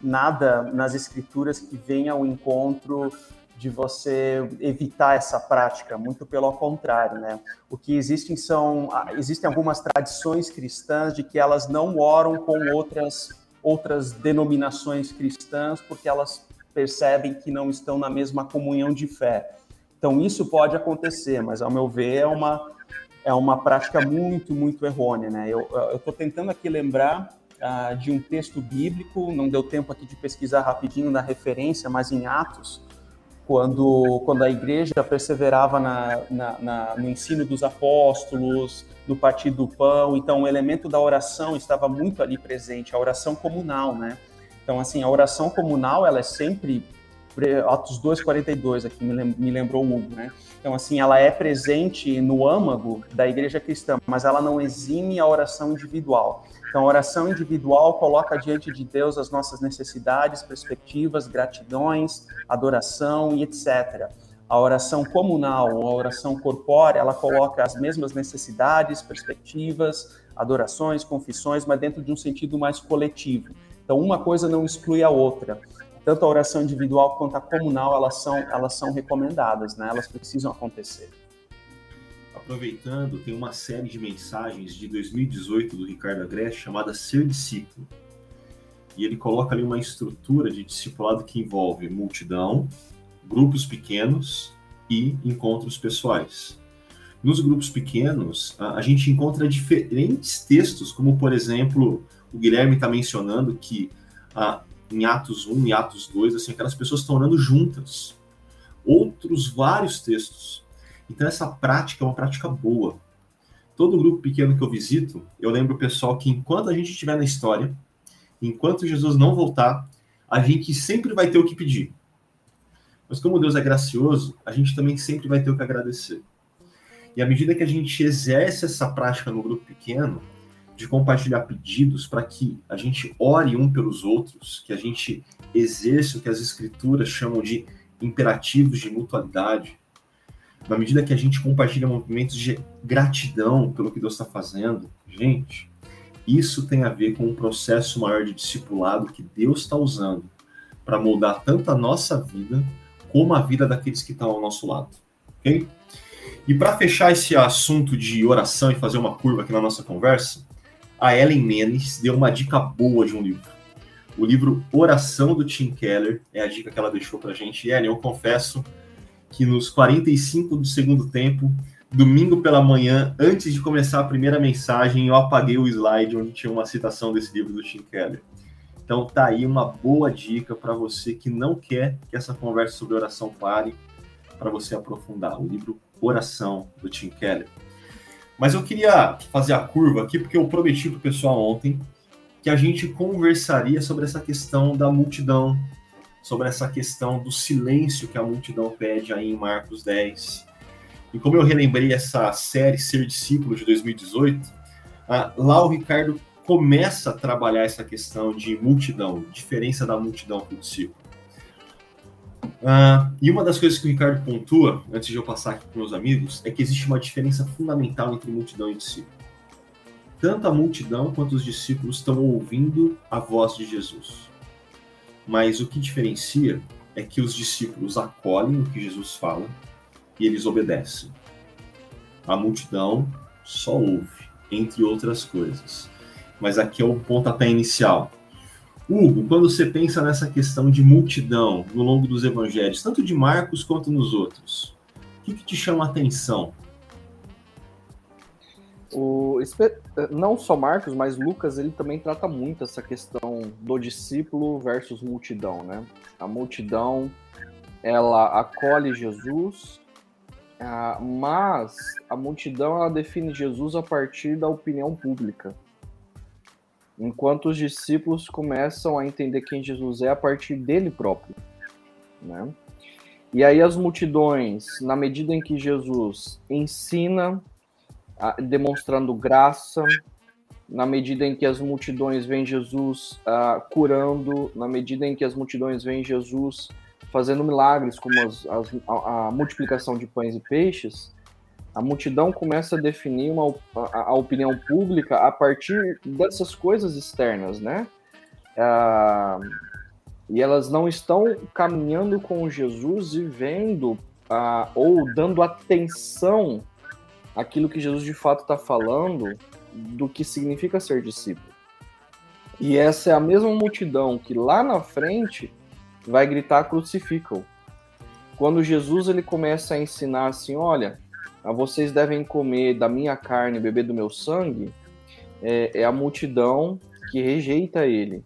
nada nas escrituras que venha ao encontro de você evitar essa prática, muito pelo contrário, né? O que existem são existem algumas tradições cristãs de que elas não oram com outras outras denominações cristãs porque elas percebem que não estão na mesma comunhão de fé. Então isso pode acontecer, mas ao meu ver é uma é uma prática muito muito errônea, né? Eu estou tentando aqui lembrar uh, de um texto bíblico, não deu tempo aqui de pesquisar rapidinho na referência, mas em Atos quando, quando a igreja perseverava na, na, na, no ensino dos apóstolos, no partir do pão, então o elemento da oração estava muito ali presente, a oração comunal, né? Então, assim, a oração comunal, ela é sempre, Atos 2,42 aqui me lembrou o Hugo, né? Então, assim, ela é presente no âmago da igreja cristã, mas ela não exime a oração individual. Então, a oração individual coloca diante de Deus as nossas necessidades, perspectivas, gratidões, adoração e etc. A oração comunal, a oração corpórea, ela coloca as mesmas necessidades, perspectivas, adorações, confissões, mas dentro de um sentido mais coletivo. Então, uma coisa não exclui a outra. Tanto a oração individual quanto a comunal, elas são, elas são recomendadas, né? elas precisam acontecer aproveitando, tem uma série de mensagens de 2018 do Ricardo Agreste chamada Ser Discípulo. E ele coloca ali uma estrutura de discipulado que envolve multidão, grupos pequenos e encontros pessoais. Nos grupos pequenos, a, gente encontra diferentes textos, como por exemplo, o Guilherme está mencionando que em Atos 1 e Atos 2, assim, aquelas pessoas estão orando juntas. Outros vários textos então, essa prática é uma prática boa. Todo grupo pequeno que eu visito, eu lembro o pessoal que enquanto a gente estiver na história, enquanto Jesus não voltar, a gente sempre vai ter o que pedir. Mas como Deus é gracioso, a gente também sempre vai ter o que agradecer. E à medida que a gente exerce essa prática no grupo pequeno, de compartilhar pedidos para que a gente ore um pelos outros, que a gente exerça o que as escrituras chamam de imperativos de mutualidade, na medida que a gente compartilha movimentos de gratidão pelo que Deus está fazendo, gente, isso tem a ver com um processo maior de discipulado que Deus está usando para moldar tanto a nossa vida como a vida daqueles que estão ao nosso lado, ok? E para fechar esse assunto de oração e fazer uma curva aqui na nossa conversa, a Ellen Menes deu uma dica boa de um livro. O livro Oração do Tim Keller é a dica que ela deixou para a gente. E Ellen, eu confesso, que nos 45 do segundo tempo, domingo pela manhã, antes de começar a primeira mensagem, eu apaguei o slide onde tinha uma citação desse livro do Tim Keller. Então tá aí uma boa dica para você que não quer que essa conversa sobre oração pare, para você aprofundar. O livro Oração do Tim Keller. Mas eu queria fazer a curva aqui porque eu prometi para o pessoal ontem que a gente conversaria sobre essa questão da multidão sobre essa questão do silêncio que a multidão pede aí em Marcos 10. E como eu relembrei essa série Ser Discípulo de 2018, ah, lá o Ricardo começa a trabalhar essa questão de multidão, diferença da multidão para o discípulo. Ah, e uma das coisas que o Ricardo pontua, antes de eu passar aqui para meus amigos, é que existe uma diferença fundamental entre multidão e discípulo. Tanto a multidão quanto os discípulos estão ouvindo a voz de Jesus. Mas o que diferencia é que os discípulos acolhem o que Jesus fala e eles obedecem. A multidão só ouve, entre outras coisas. Mas aqui é o pontapé inicial. Hugo, quando você pensa nessa questão de multidão no longo dos evangelhos, tanto de Marcos quanto nos outros, o que, que te chama a atenção? O, não só Marcos, mas Lucas, ele também trata muito essa questão do discípulo versus multidão, né? A multidão, ela acolhe Jesus, ah, mas a multidão, ela define Jesus a partir da opinião pública. Enquanto os discípulos começam a entender quem Jesus é a partir dele próprio, né? E aí as multidões, na medida em que Jesus ensina, demonstrando graça, na medida em que as multidões veem Jesus uh, curando, na medida em que as multidões veem Jesus fazendo milagres, como as, as, a, a, multiplicação de pães e peixes, a multidão começa a definir uma, a, a opinião pública a partir dessas coisas externas, né? Uh, e elas não estão caminhando com Jesus e vendo uh, ou dando atenção àquilo que Jesus de fato está falando do que significa ser discípulo. E essa é a mesma multidão que lá na frente vai gritar crucificam. Quando Jesus ele começa a ensinar assim, olha, vocês devem comer da minha carne e beber do meu sangue, é, é a multidão que rejeita ele.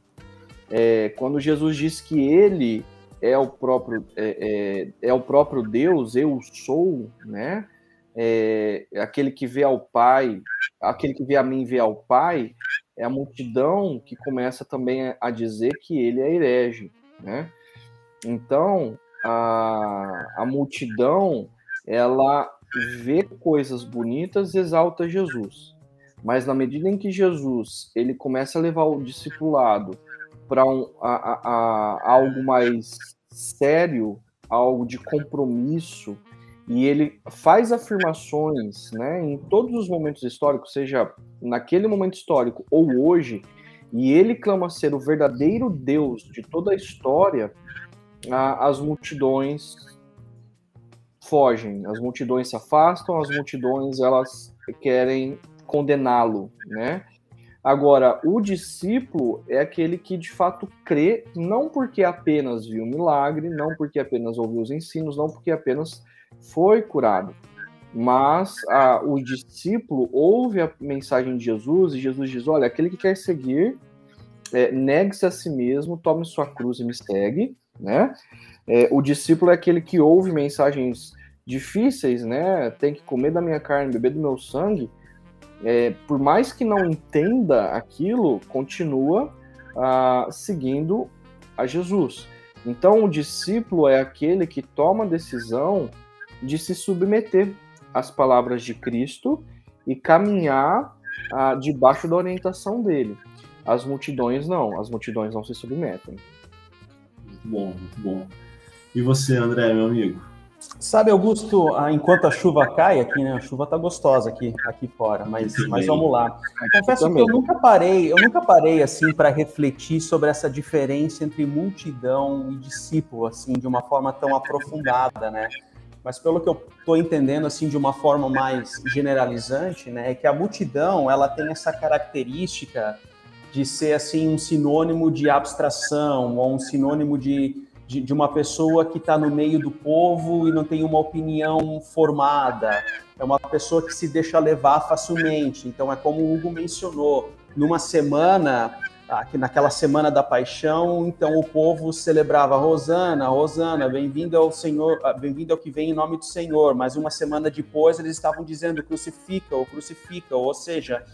É, quando Jesus diz que ele é o próprio é, é, é o próprio Deus, eu sou, né? É, aquele que vê ao Pai, aquele que vê a mim vê ao Pai, é a multidão que começa também a dizer que ele é herege, né? Então, a, a multidão, ela vê coisas bonitas exalta Jesus. Mas na medida em que Jesus ele começa a levar o discipulado para um, algo mais sério, algo de compromisso, e ele faz afirmações né, em todos os momentos históricos, seja naquele momento histórico ou hoje, e ele clama ser o verdadeiro Deus de toda a história, as multidões fogem, as multidões se afastam, as multidões elas querem condená-lo, né? Agora, o discípulo é aquele que de fato crê, não porque apenas viu o milagre, não porque apenas ouviu os ensinos, não porque apenas foi curado, mas o discípulo ouve a mensagem de Jesus e Jesus diz: Olha, aquele que quer seguir, é, negue-se a si mesmo, tome sua cruz e me segue né? É, o discípulo é aquele que ouve mensagens difíceis, né? Tem que comer da minha carne, beber do meu sangue. É, por mais que não entenda aquilo, continua ah, seguindo a Jesus. Então, o discípulo é aquele que toma a decisão de se submeter às palavras de Cristo e caminhar ah, debaixo da orientação dele. As multidões não, as multidões não se submetem bom, muito bom. E você, André, meu amigo? Sabe, Augusto, enquanto a chuva cai aqui, né? A chuva tá gostosa aqui, aqui fora, mas, mas vamos lá. confesso que eu nunca parei, eu nunca parei assim para refletir sobre essa diferença entre multidão e discípulo, assim, de uma forma tão aprofundada, né? Mas pelo que eu estou entendendo assim de uma forma mais generalizante, né, é que a multidão ela tem essa característica de ser assim um sinônimo de abstração ou um sinônimo de, de, de uma pessoa que está no meio do povo e não tem uma opinião formada. É uma pessoa que se deixa levar facilmente. Então é como o Hugo mencionou, numa semana aqui naquela semana da paixão, então o povo celebrava Rosana, Rosana, bem-vindo ao Senhor, bem-vindo ao que vem em nome do Senhor. Mas uma semana depois eles estavam dizendo crucifica ou crucifica, ou seja,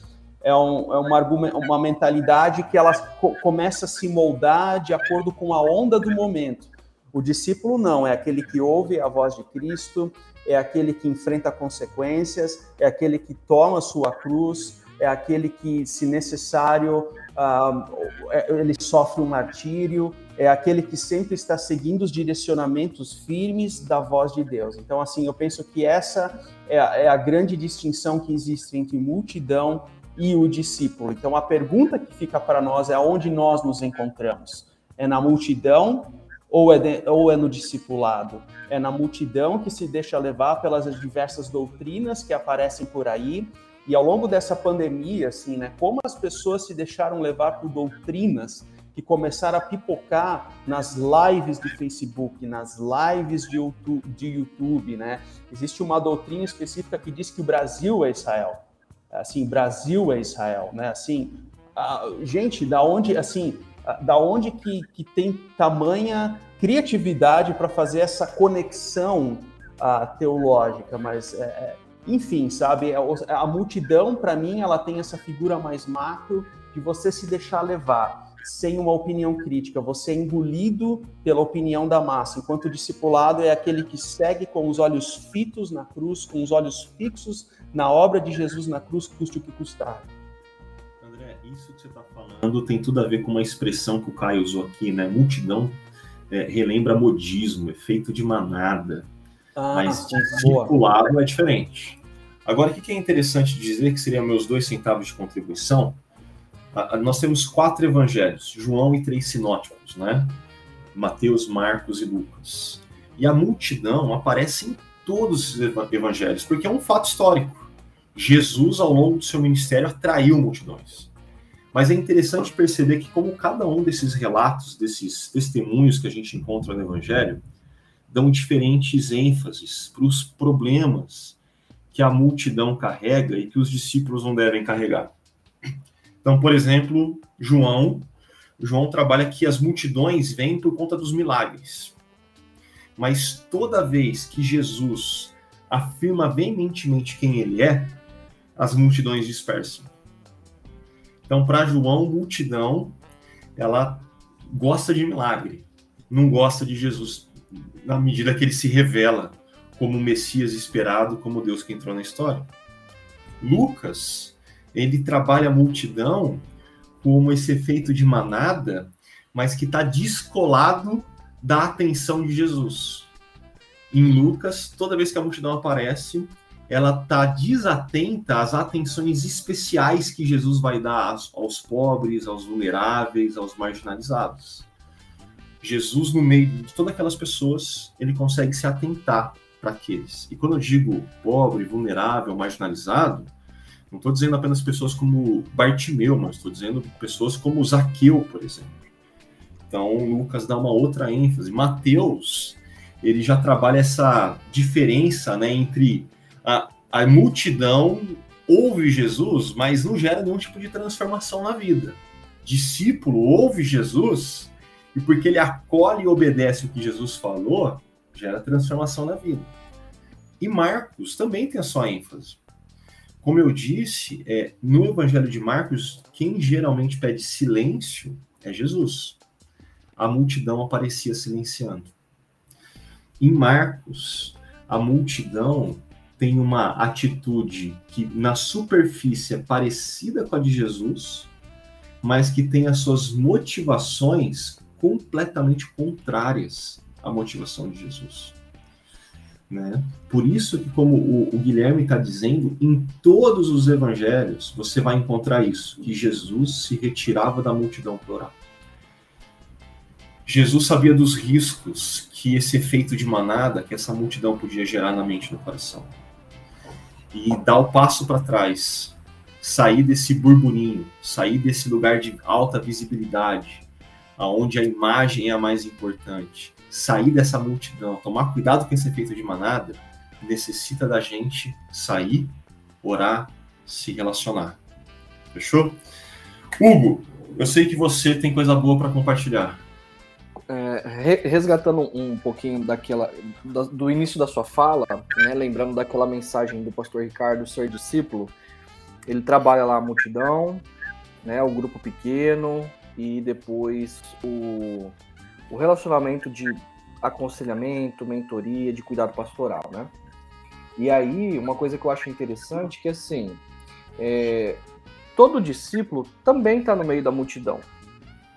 é, um, é uma, uma mentalidade que ela co começa a se moldar de acordo com a onda do momento. O discípulo não, é aquele que ouve a voz de Cristo, é aquele que enfrenta consequências, é aquele que toma sua cruz, é aquele que, se necessário, uh, ele sofre um martírio, é aquele que sempre está seguindo os direcionamentos firmes da voz de Deus. Então, assim, eu penso que essa é a, é a grande distinção que existe entre multidão e o discípulo. Então a pergunta que fica para nós é aonde nós nos encontramos? É na multidão ou é, de, ou é no discipulado? É na multidão que se deixa levar pelas diversas doutrinas que aparecem por aí. E ao longo dessa pandemia, assim, né, como as pessoas se deixaram levar por doutrinas que começaram a pipocar nas lives do Facebook, nas lives de YouTube, de YouTube, né? Existe uma doutrina específica que diz que o Brasil é Israel assim, Brasil é Israel, né? Assim, a, gente, da onde, assim, da onde que, que tem tamanha criatividade para fazer essa conexão a, teológica, mas é, é enfim, sabe, a, a multidão para mim ela tem essa figura mais macro de você se deixar levar. sem uma opinião crítica, você é engolido pela opinião da massa, enquanto o discipulado é aquele que segue com os olhos fitos na cruz, com os olhos fixos na obra de Jesus na cruz, custe o que custar. André, isso que você está falando tem tudo a ver com uma expressão que o Caio usou aqui, né? Multidão é, relembra modismo, efeito de manada. Ah, mas discipulado é diferente. Agora, o que é interessante dizer, que seriam meus dois centavos de contribuição, nós temos quatro evangelhos, João e três sinóticos, né? Mateus, Marcos e Lucas. E a multidão aparece em todos os evangelhos, porque é um fato histórico. Jesus, ao longo do seu ministério, atraiu multidões. Mas é interessante perceber que, como cada um desses relatos, desses testemunhos que a gente encontra no evangelho, dão diferentes ênfases para os problemas que a multidão carrega e que os discípulos não devem carregar. Então, por exemplo, João, João trabalha que as multidões vêm por conta dos milagres. Mas toda vez que Jesus afirma veementemente quem ele é, as multidões dispersam. Então, para João, multidão, ela gosta de milagre, não gosta de Jesus na medida que ele se revela como o Messias esperado, como Deus que entrou na história. Lucas, ele trabalha a multidão como esse efeito de manada, mas que está descolado da atenção de Jesus. Em Lucas, toda vez que a multidão aparece, ela está desatenta às atenções especiais que Jesus vai dar aos pobres, aos vulneráveis, aos marginalizados. Jesus, no meio de todas aquelas pessoas, ele consegue se atentar para aqueles. E quando eu digo pobre, vulnerável, marginalizado, não estou dizendo apenas pessoas como Bartimeu, mas estou dizendo pessoas como Zaqueu, por exemplo. Então, Lucas dá uma outra ênfase. Mateus, ele já trabalha essa diferença né, entre a, a multidão ouve Jesus, mas não gera nenhum tipo de transformação na vida. Discípulo ouve Jesus, e porque ele acolhe e obedece o que Jesus falou, gera transformação na vida. E Marcos também tem a sua ênfase. Como eu disse, é, no Evangelho de Marcos, quem geralmente pede silêncio é Jesus. A multidão aparecia silenciando. Em Marcos, a multidão tem uma atitude que na superfície é parecida com a de Jesus, mas que tem as suas motivações completamente contrárias à motivação de Jesus. Né? Por isso que, como o, o Guilherme está dizendo, em todos os evangelhos você vai encontrar isso, que Jesus se retirava da multidão para orar. Jesus sabia dos riscos que esse efeito de manada, que essa multidão podia gerar na mente e no coração. E dar o passo para trás, sair desse burburinho, sair desse lugar de alta visibilidade, aonde a imagem é a mais importante, sair dessa multidão, tomar cuidado com esse efeito de manada, necessita da gente sair, orar, se relacionar. Fechou? Hugo, eu sei que você tem coisa boa para compartilhar. É, resgatando um pouquinho daquela do início da sua fala, né, lembrando daquela mensagem do pastor Ricardo, ser discípulo, ele trabalha lá a multidão, né, o grupo pequeno e depois o o relacionamento de aconselhamento, mentoria, de cuidado pastoral, né? E aí, uma coisa que eu acho interessante é que, assim, é, todo discípulo também está no meio da multidão,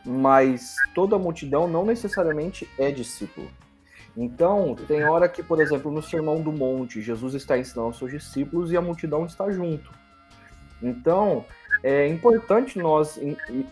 mas toda multidão não necessariamente é discípulo. Então, tem hora que, por exemplo, no Sermão do Monte, Jesus está ensinando aos seus discípulos e a multidão está junto. Então, é importante nós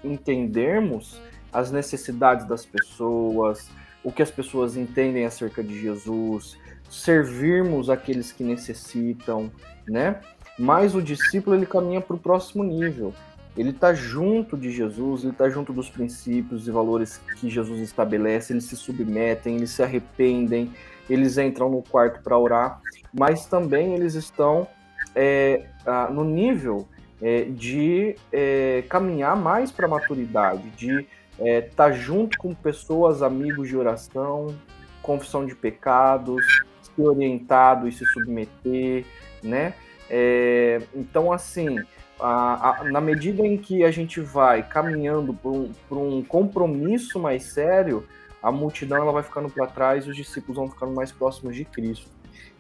entendermos as necessidades das pessoas, o que as pessoas entendem acerca de Jesus, servirmos aqueles que necessitam, né? Mas o discípulo ele caminha para o próximo nível. Ele está junto de Jesus, ele está junto dos princípios e valores que Jesus estabelece. Eles se submetem, eles se arrependem, eles entram no quarto para orar, mas também eles estão é, no nível é, de é, caminhar mais para a maturidade, de é, tá junto com pessoas, amigos de oração, confissão de pecados, ser orientado e se submeter, né? É, então, assim, a, a, na medida em que a gente vai caminhando por um, um compromisso mais sério, a multidão ela vai ficando para trás e os discípulos vão ficando mais próximos de Cristo.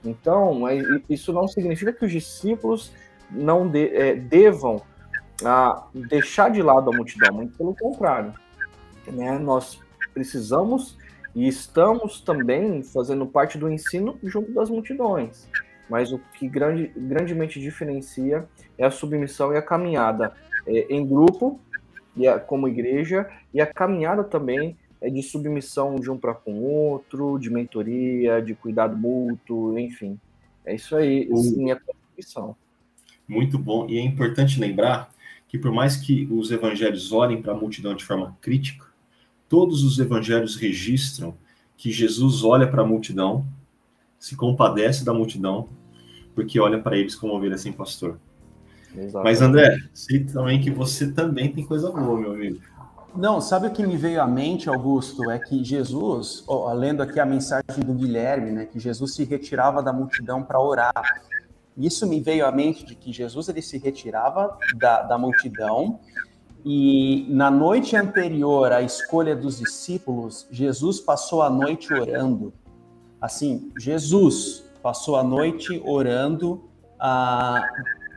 Então, isso não significa que os discípulos não de, é, devam a, deixar de lado a multidão, muito pelo contrário. Né? Nós precisamos e estamos também fazendo parte do ensino junto das multidões. Mas o que grande, grandemente diferencia é a submissão e a caminhada é, em grupo, e a, como igreja, e a caminhada também é de submissão de um para com o outro, de mentoria, de cuidado mútuo, enfim. É isso aí, é contribuição. Muito bom. E é importante lembrar que, por mais que os evangelhos olhem para a multidão de forma crítica, todos os evangelhos registram que Jesus olha para a multidão, se compadece da multidão, porque olha para eles como ovelha sem pastor. Exatamente. Mas, André, sei também que você também tem coisa boa, meu amigo. Não, sabe o que me veio à mente, Augusto? É que Jesus, ó, lendo aqui a mensagem do Guilherme, né, que Jesus se retirava da multidão para orar. Isso me veio à mente de que Jesus ele se retirava da, da multidão e na noite anterior à escolha dos discípulos, Jesus passou a noite orando. Assim, Jesus passou a noite orando ah,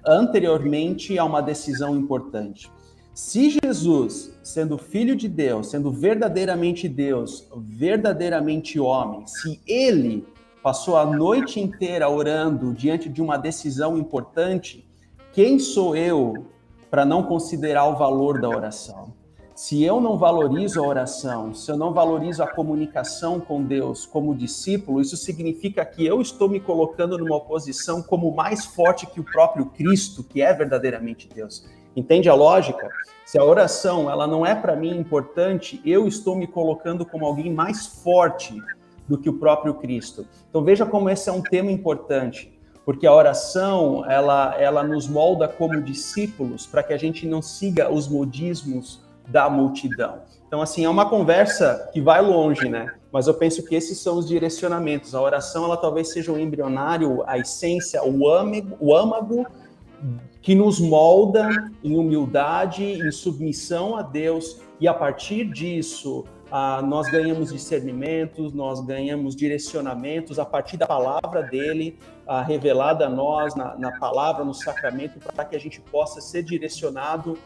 anteriormente a uma decisão importante. Se Jesus, sendo filho de Deus, sendo verdadeiramente Deus, verdadeiramente homem, se ele passou a noite inteira orando diante de uma decisão importante, quem sou eu para não considerar o valor da oração? Se eu não valorizo a oração, se eu não valorizo a comunicação com Deus como discípulo, isso significa que eu estou me colocando numa posição como mais forte que o próprio Cristo, que é verdadeiramente Deus. Entende a lógica? Se a oração ela não é para mim importante, eu estou me colocando como alguém mais forte do que o próprio Cristo. Então veja como esse é um tema importante, porque a oração ela ela nos molda como discípulos para que a gente não siga os modismos da multidão. Então assim é uma conversa que vai longe, né? Mas eu penso que esses são os direcionamentos. A oração ela talvez seja o embrionário, a essência, o âmago, o âmago que nos molda em humildade, em submissão a Deus, e a partir disso ah, nós ganhamos discernimentos, nós ganhamos direcionamentos a partir da palavra dele, ah, revelada a nós na, na, palavra, no sacramento, para que a gente possa ser direcionado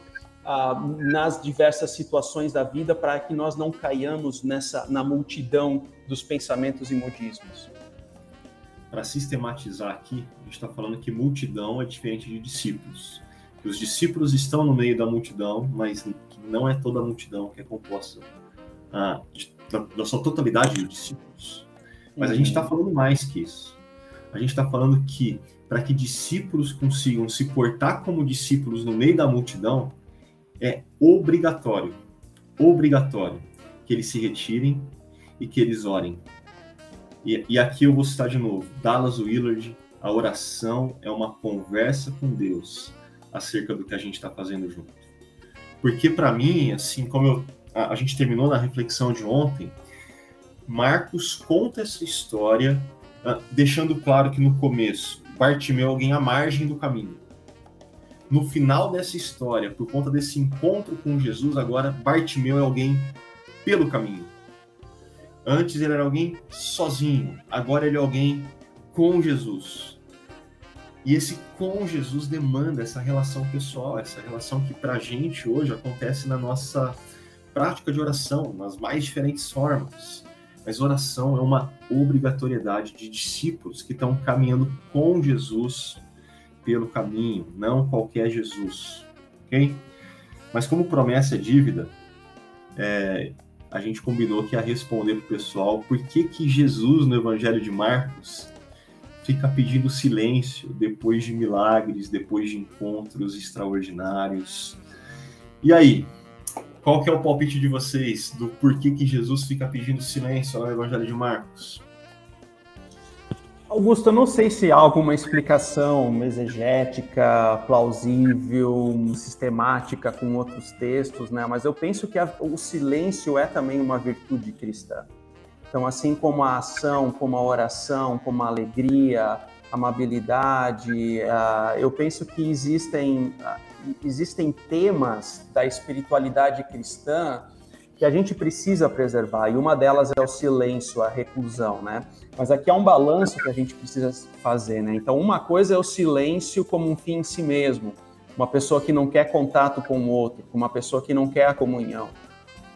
ah, nas diversas situações da vida, para que nós não caiamos nessa na multidão dos pensamentos e modismos para sistematizar aqui, a gente está falando que multidão é diferente de discípulos. Que os discípulos estão no meio da multidão, mas que não é toda a multidão que é composta ah, de, da, da, sua totalidade de discípulos. Mas uhum. a gente está falando mais que isso. A gente está falando que para que discípulos consigam se portar como discípulos no meio da multidão, é obrigatório, obrigatório que eles se retirem e que eles orem e, e aqui eu vou citar de novo: Dallas Willard, a oração é uma conversa com Deus acerca do que a gente está fazendo junto. Porque para mim, assim como eu, a, a, gente terminou na reflexão de ontem, Marcos conta essa história, uh, deixando claro que no começo Bartimeu é alguém à margem do caminho. No final dessa história, por conta desse encontro com Jesus, agora Bartimeu é alguém pelo caminho. Antes ele era alguém sozinho, agora ele é alguém com Jesus. E esse com Jesus demanda essa relação pessoal, essa relação que para a gente hoje acontece na nossa prática de oração, nas mais diferentes formas. Mas oração é uma obrigatoriedade de discípulos que estão caminhando com Jesus pelo caminho, não qualquer Jesus, ok? Mas como promessa é dívida, é, a gente combinou que ia responder para o pessoal por que, que Jesus, no Evangelho de Marcos, fica pedindo silêncio depois de milagres, depois de encontros extraordinários. E aí, qual que é o palpite de vocês do porquê que Jesus fica pedindo silêncio no Evangelho de Marcos? Augusto, eu não sei se há alguma explicação exegética, plausível, sistemática com outros textos, né? Mas eu penso que a, o silêncio é também uma virtude cristã. Então, assim como a ação, como a oração, como a alegria, amabilidade, uh, eu penso que existem uh, existem temas da espiritualidade cristã que a gente precisa preservar, e uma delas é o silêncio, a reclusão, né? Mas aqui há um balanço que a gente precisa fazer, né? Então, uma coisa é o silêncio como um fim em si mesmo, uma pessoa que não quer contato com o outro, uma pessoa que não quer a comunhão.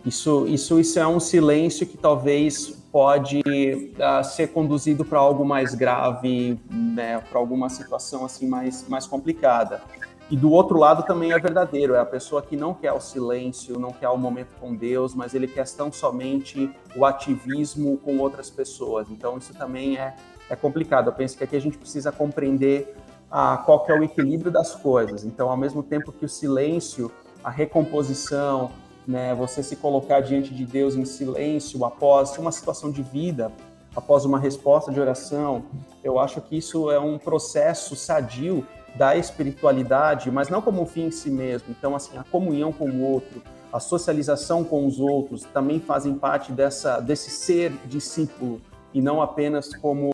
Isso, isso, isso é um silêncio que talvez pode uh, ser conduzido para algo mais grave, né, para alguma situação assim mais, mais complicada. E do outro lado também é verdadeiro, é a pessoa que não quer o silêncio, não quer o momento com Deus, mas ele quer tão somente o ativismo com outras pessoas. Então isso também é, é complicado. Eu penso que aqui a gente precisa compreender a, qual que é o equilíbrio das coisas. Então, ao mesmo tempo que o silêncio, a recomposição, né, você se colocar diante de Deus em silêncio após uma situação de vida, após uma resposta de oração, eu acho que isso é um processo sadio da espiritualidade, mas não como um fim em si mesmo. Então, assim, a comunhão com o outro, a socialização com os outros também fazem parte dessa desse ser discípulo e não apenas como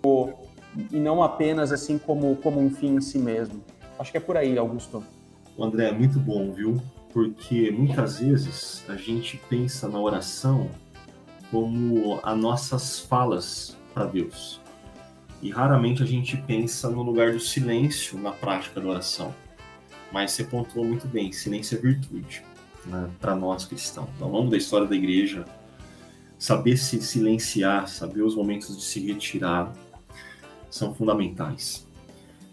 e não apenas assim como como um fim em si mesmo. Acho que é por aí, Augusto. André, muito bom, viu? Porque muitas vezes a gente pensa na oração como as nossas falas para Deus. E raramente a gente pensa no lugar do silêncio na prática da oração. Mas você pontuou muito bem, silêncio é virtude né, para nós cristãos. Ao longo da história da igreja, saber se silenciar, saber os momentos de se retirar, são fundamentais.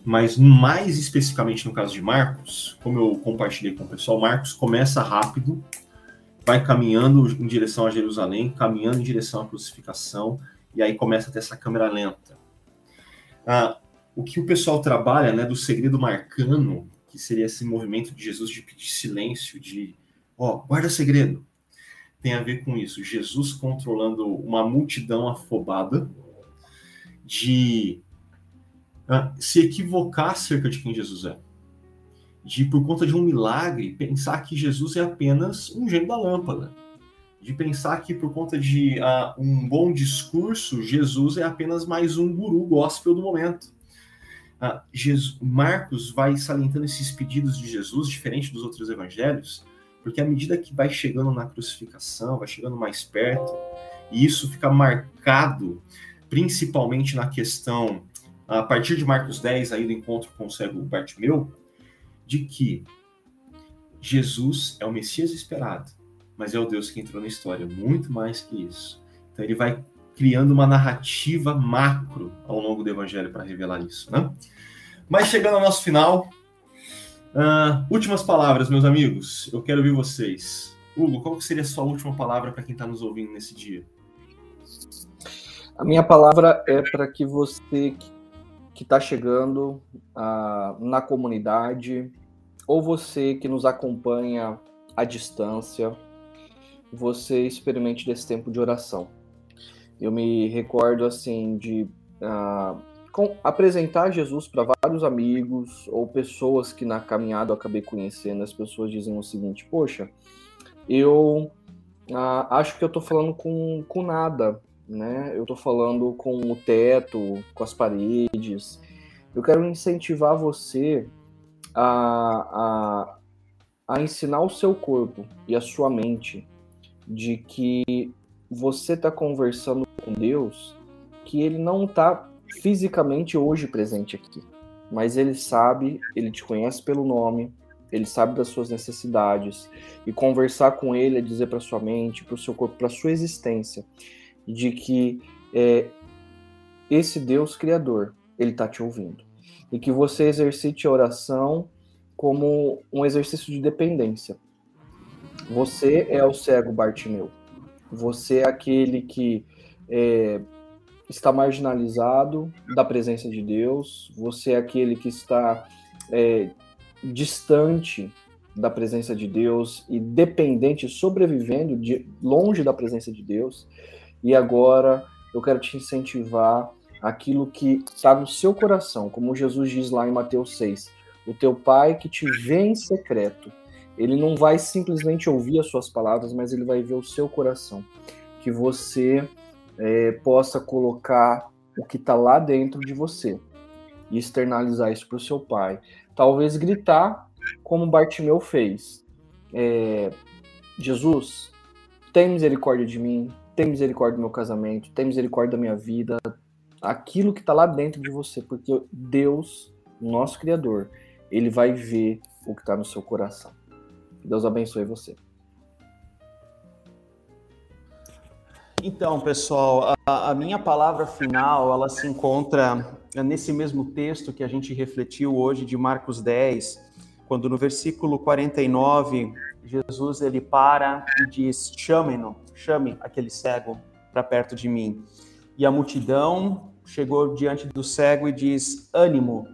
Mas mais especificamente no caso de Marcos, como eu compartilhei com o pessoal, Marcos começa rápido, vai caminhando em direção a Jerusalém, caminhando em direção à crucificação, e aí começa a ter essa câmera lenta ah, o que o pessoal trabalha, né, do segredo marcano, que seria esse movimento de Jesus de pedir silêncio, de, ó, guarda segredo, tem a ver com isso. Jesus controlando uma multidão afobada, de ah, se equivocar acerca de quem Jesus é. De, por conta de um milagre, pensar que Jesus é apenas um gênio da lâmpada de pensar que por conta de uh, um bom discurso, Jesus é apenas mais um guru gospel do momento. Uh, Jesus, Marcos vai salientando esses pedidos de Jesus, diferente dos outros evangelhos, porque à medida que vai chegando na crucificação, vai chegando mais perto, e isso fica marcado principalmente na questão, a partir de Marcos 10, aí do encontro com o cego Bartimeu, de que Jesus é o Messias esperado, mas é o Deus que entrou na história, muito mais que isso. Então ele vai criando uma narrativa macro ao longo do evangelho para revelar isso, né? Mas chegando ao nosso final, uh, últimas palavras, meus amigos. Eu quero ouvir vocês. Hugo, qual seria a sua última palavra para quem está nos ouvindo nesse dia? A minha palavra é para que você que está chegando uh, na comunidade, ou você que nos acompanha à distância, você experimente desse tempo de oração. Eu me recordo assim de uh, com, apresentar Jesus para vários amigos ou pessoas que na caminhada eu acabei conhecendo. As pessoas dizem o seguinte: Poxa, eu uh, acho que eu estou falando com, com nada, né? Eu estou falando com o teto, com as paredes. Eu quero incentivar você a, a, a ensinar o seu corpo e a sua mente de que você está conversando com Deus, que ele não está fisicamente hoje presente aqui, mas ele sabe, ele te conhece pelo nome, ele sabe das suas necessidades e conversar com ele é dizer para sua mente, para o seu corpo, para sua existência, de que é, esse Deus criador ele está te ouvindo e que você exercite a oração como um exercício de dependência. Você é o cego Bartimeu. Você é aquele que é, está marginalizado da presença de Deus. Você é aquele que está é, distante da presença de Deus e dependente, sobrevivendo de, longe da presença de Deus. E agora eu quero te incentivar aquilo que está no seu coração, como Jesus diz lá em Mateus 6. O teu pai que te vê em secreto ele não vai simplesmente ouvir as suas palavras, mas ele vai ver o seu coração. Que você é, possa colocar o que está lá dentro de você e externalizar isso para o seu pai. Talvez gritar como Bartimeu fez. É, Jesus, tem misericórdia de mim, tem misericórdia do meu casamento, tem misericórdia da minha vida, aquilo que está lá dentro de você, porque Deus, nosso Criador, ele vai ver o que está no seu coração. Deus abençoe você. Então, pessoal, a, a, minha palavra final, ela se encontra nesse mesmo texto que a gente refletiu hoje de Marcos 10, quando no versículo 49, Jesus ele para e diz: "Chame-no, chame aquele cego para perto de mim". E a multidão chegou diante do cego e diz: "Ânimo,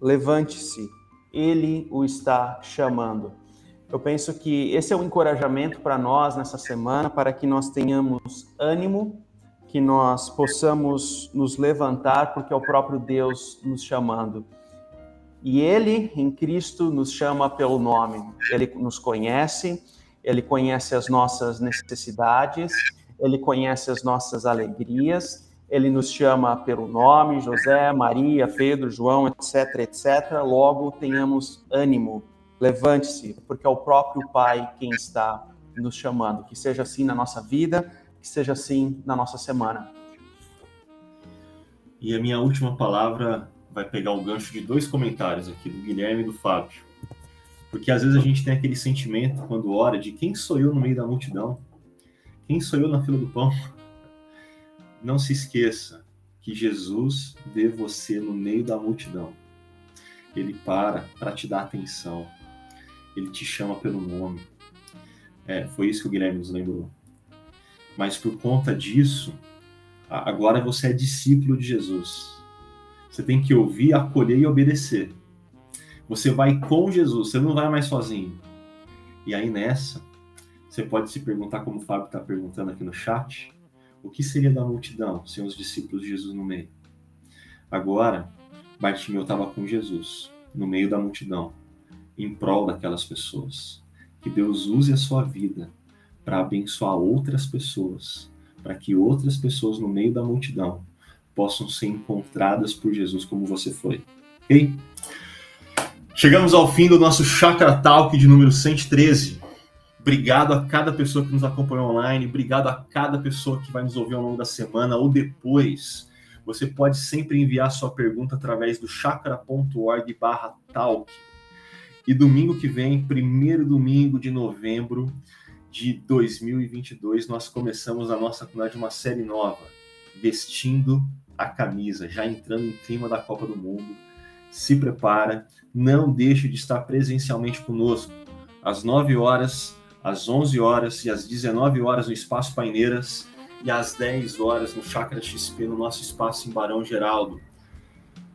levante-se, ele o está chamando". Eu penso que esse é um encorajamento para nós nessa semana, para que nós tenhamos ânimo, que nós possamos nos levantar, porque é o próprio Deus nos chamando. E Ele, em Cristo, nos chama pelo nome. Ele nos conhece, Ele conhece as nossas necessidades, Ele conhece as nossas alegrias, Ele nos chama pelo nome, José, Maria, Pedro, João, etc, etc. Logo, tenhamos ânimo Levante-se, porque é o próprio Pai quem está nos chamando. Que seja assim na nossa vida, que seja assim na nossa semana. E a minha última palavra vai pegar o gancho de dois comentários aqui, do Guilherme e do Fábio. Porque às vezes a gente tem aquele sentimento, quando ora, de quem sou eu no meio da multidão? Quem sou eu na fila do pão? Não se esqueça que Jesus vê você no meio da multidão. Ele para para te dar atenção ele te chama pelo nome. É, foi isso que o Guilherme nos lembrou. Mas por conta disso, agora você é discípulo de Jesus. Você tem que ouvir, acolher e obedecer. Você vai com Jesus, você não vai mais sozinho. E aí nessa, você pode se perguntar, como o Fábio está perguntando aqui no chat, o que seria da multidão sem os discípulos de Jesus no meio? Agora, Bartimeu estava com Jesus, no meio da multidão em prol daquelas pessoas. Que Deus use a sua vida para abençoar outras pessoas, para que outras pessoas no meio da multidão possam ser encontradas por Jesus como você foi. Ok? Chegamos ao fim do nosso Chakra Talk de número 113. Obrigado a cada pessoa que nos acompanhou online, obrigado a cada pessoa que vai nos ouvir ao longo da semana ou depois. Você pode sempre enviar sua pergunta através do chakra.org/talk. E domingo que vem, primeiro domingo de novembro de 2022, nós começamos a nossa de uma série nova, vestindo a camisa, já entrando em clima da Copa do Mundo. Se prepara, não deixe de estar presencialmente conosco às 9 horas, às 11 horas e às 19 horas no Espaço Paineiras e às 10 horas no Chácara XP, no nosso espaço em Barão Geraldo.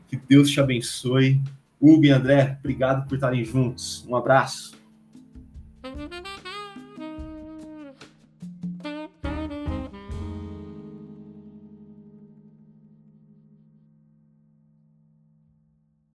Que Deus te abençoe Hugo e André, obrigado por estarem juntos. Um abraço.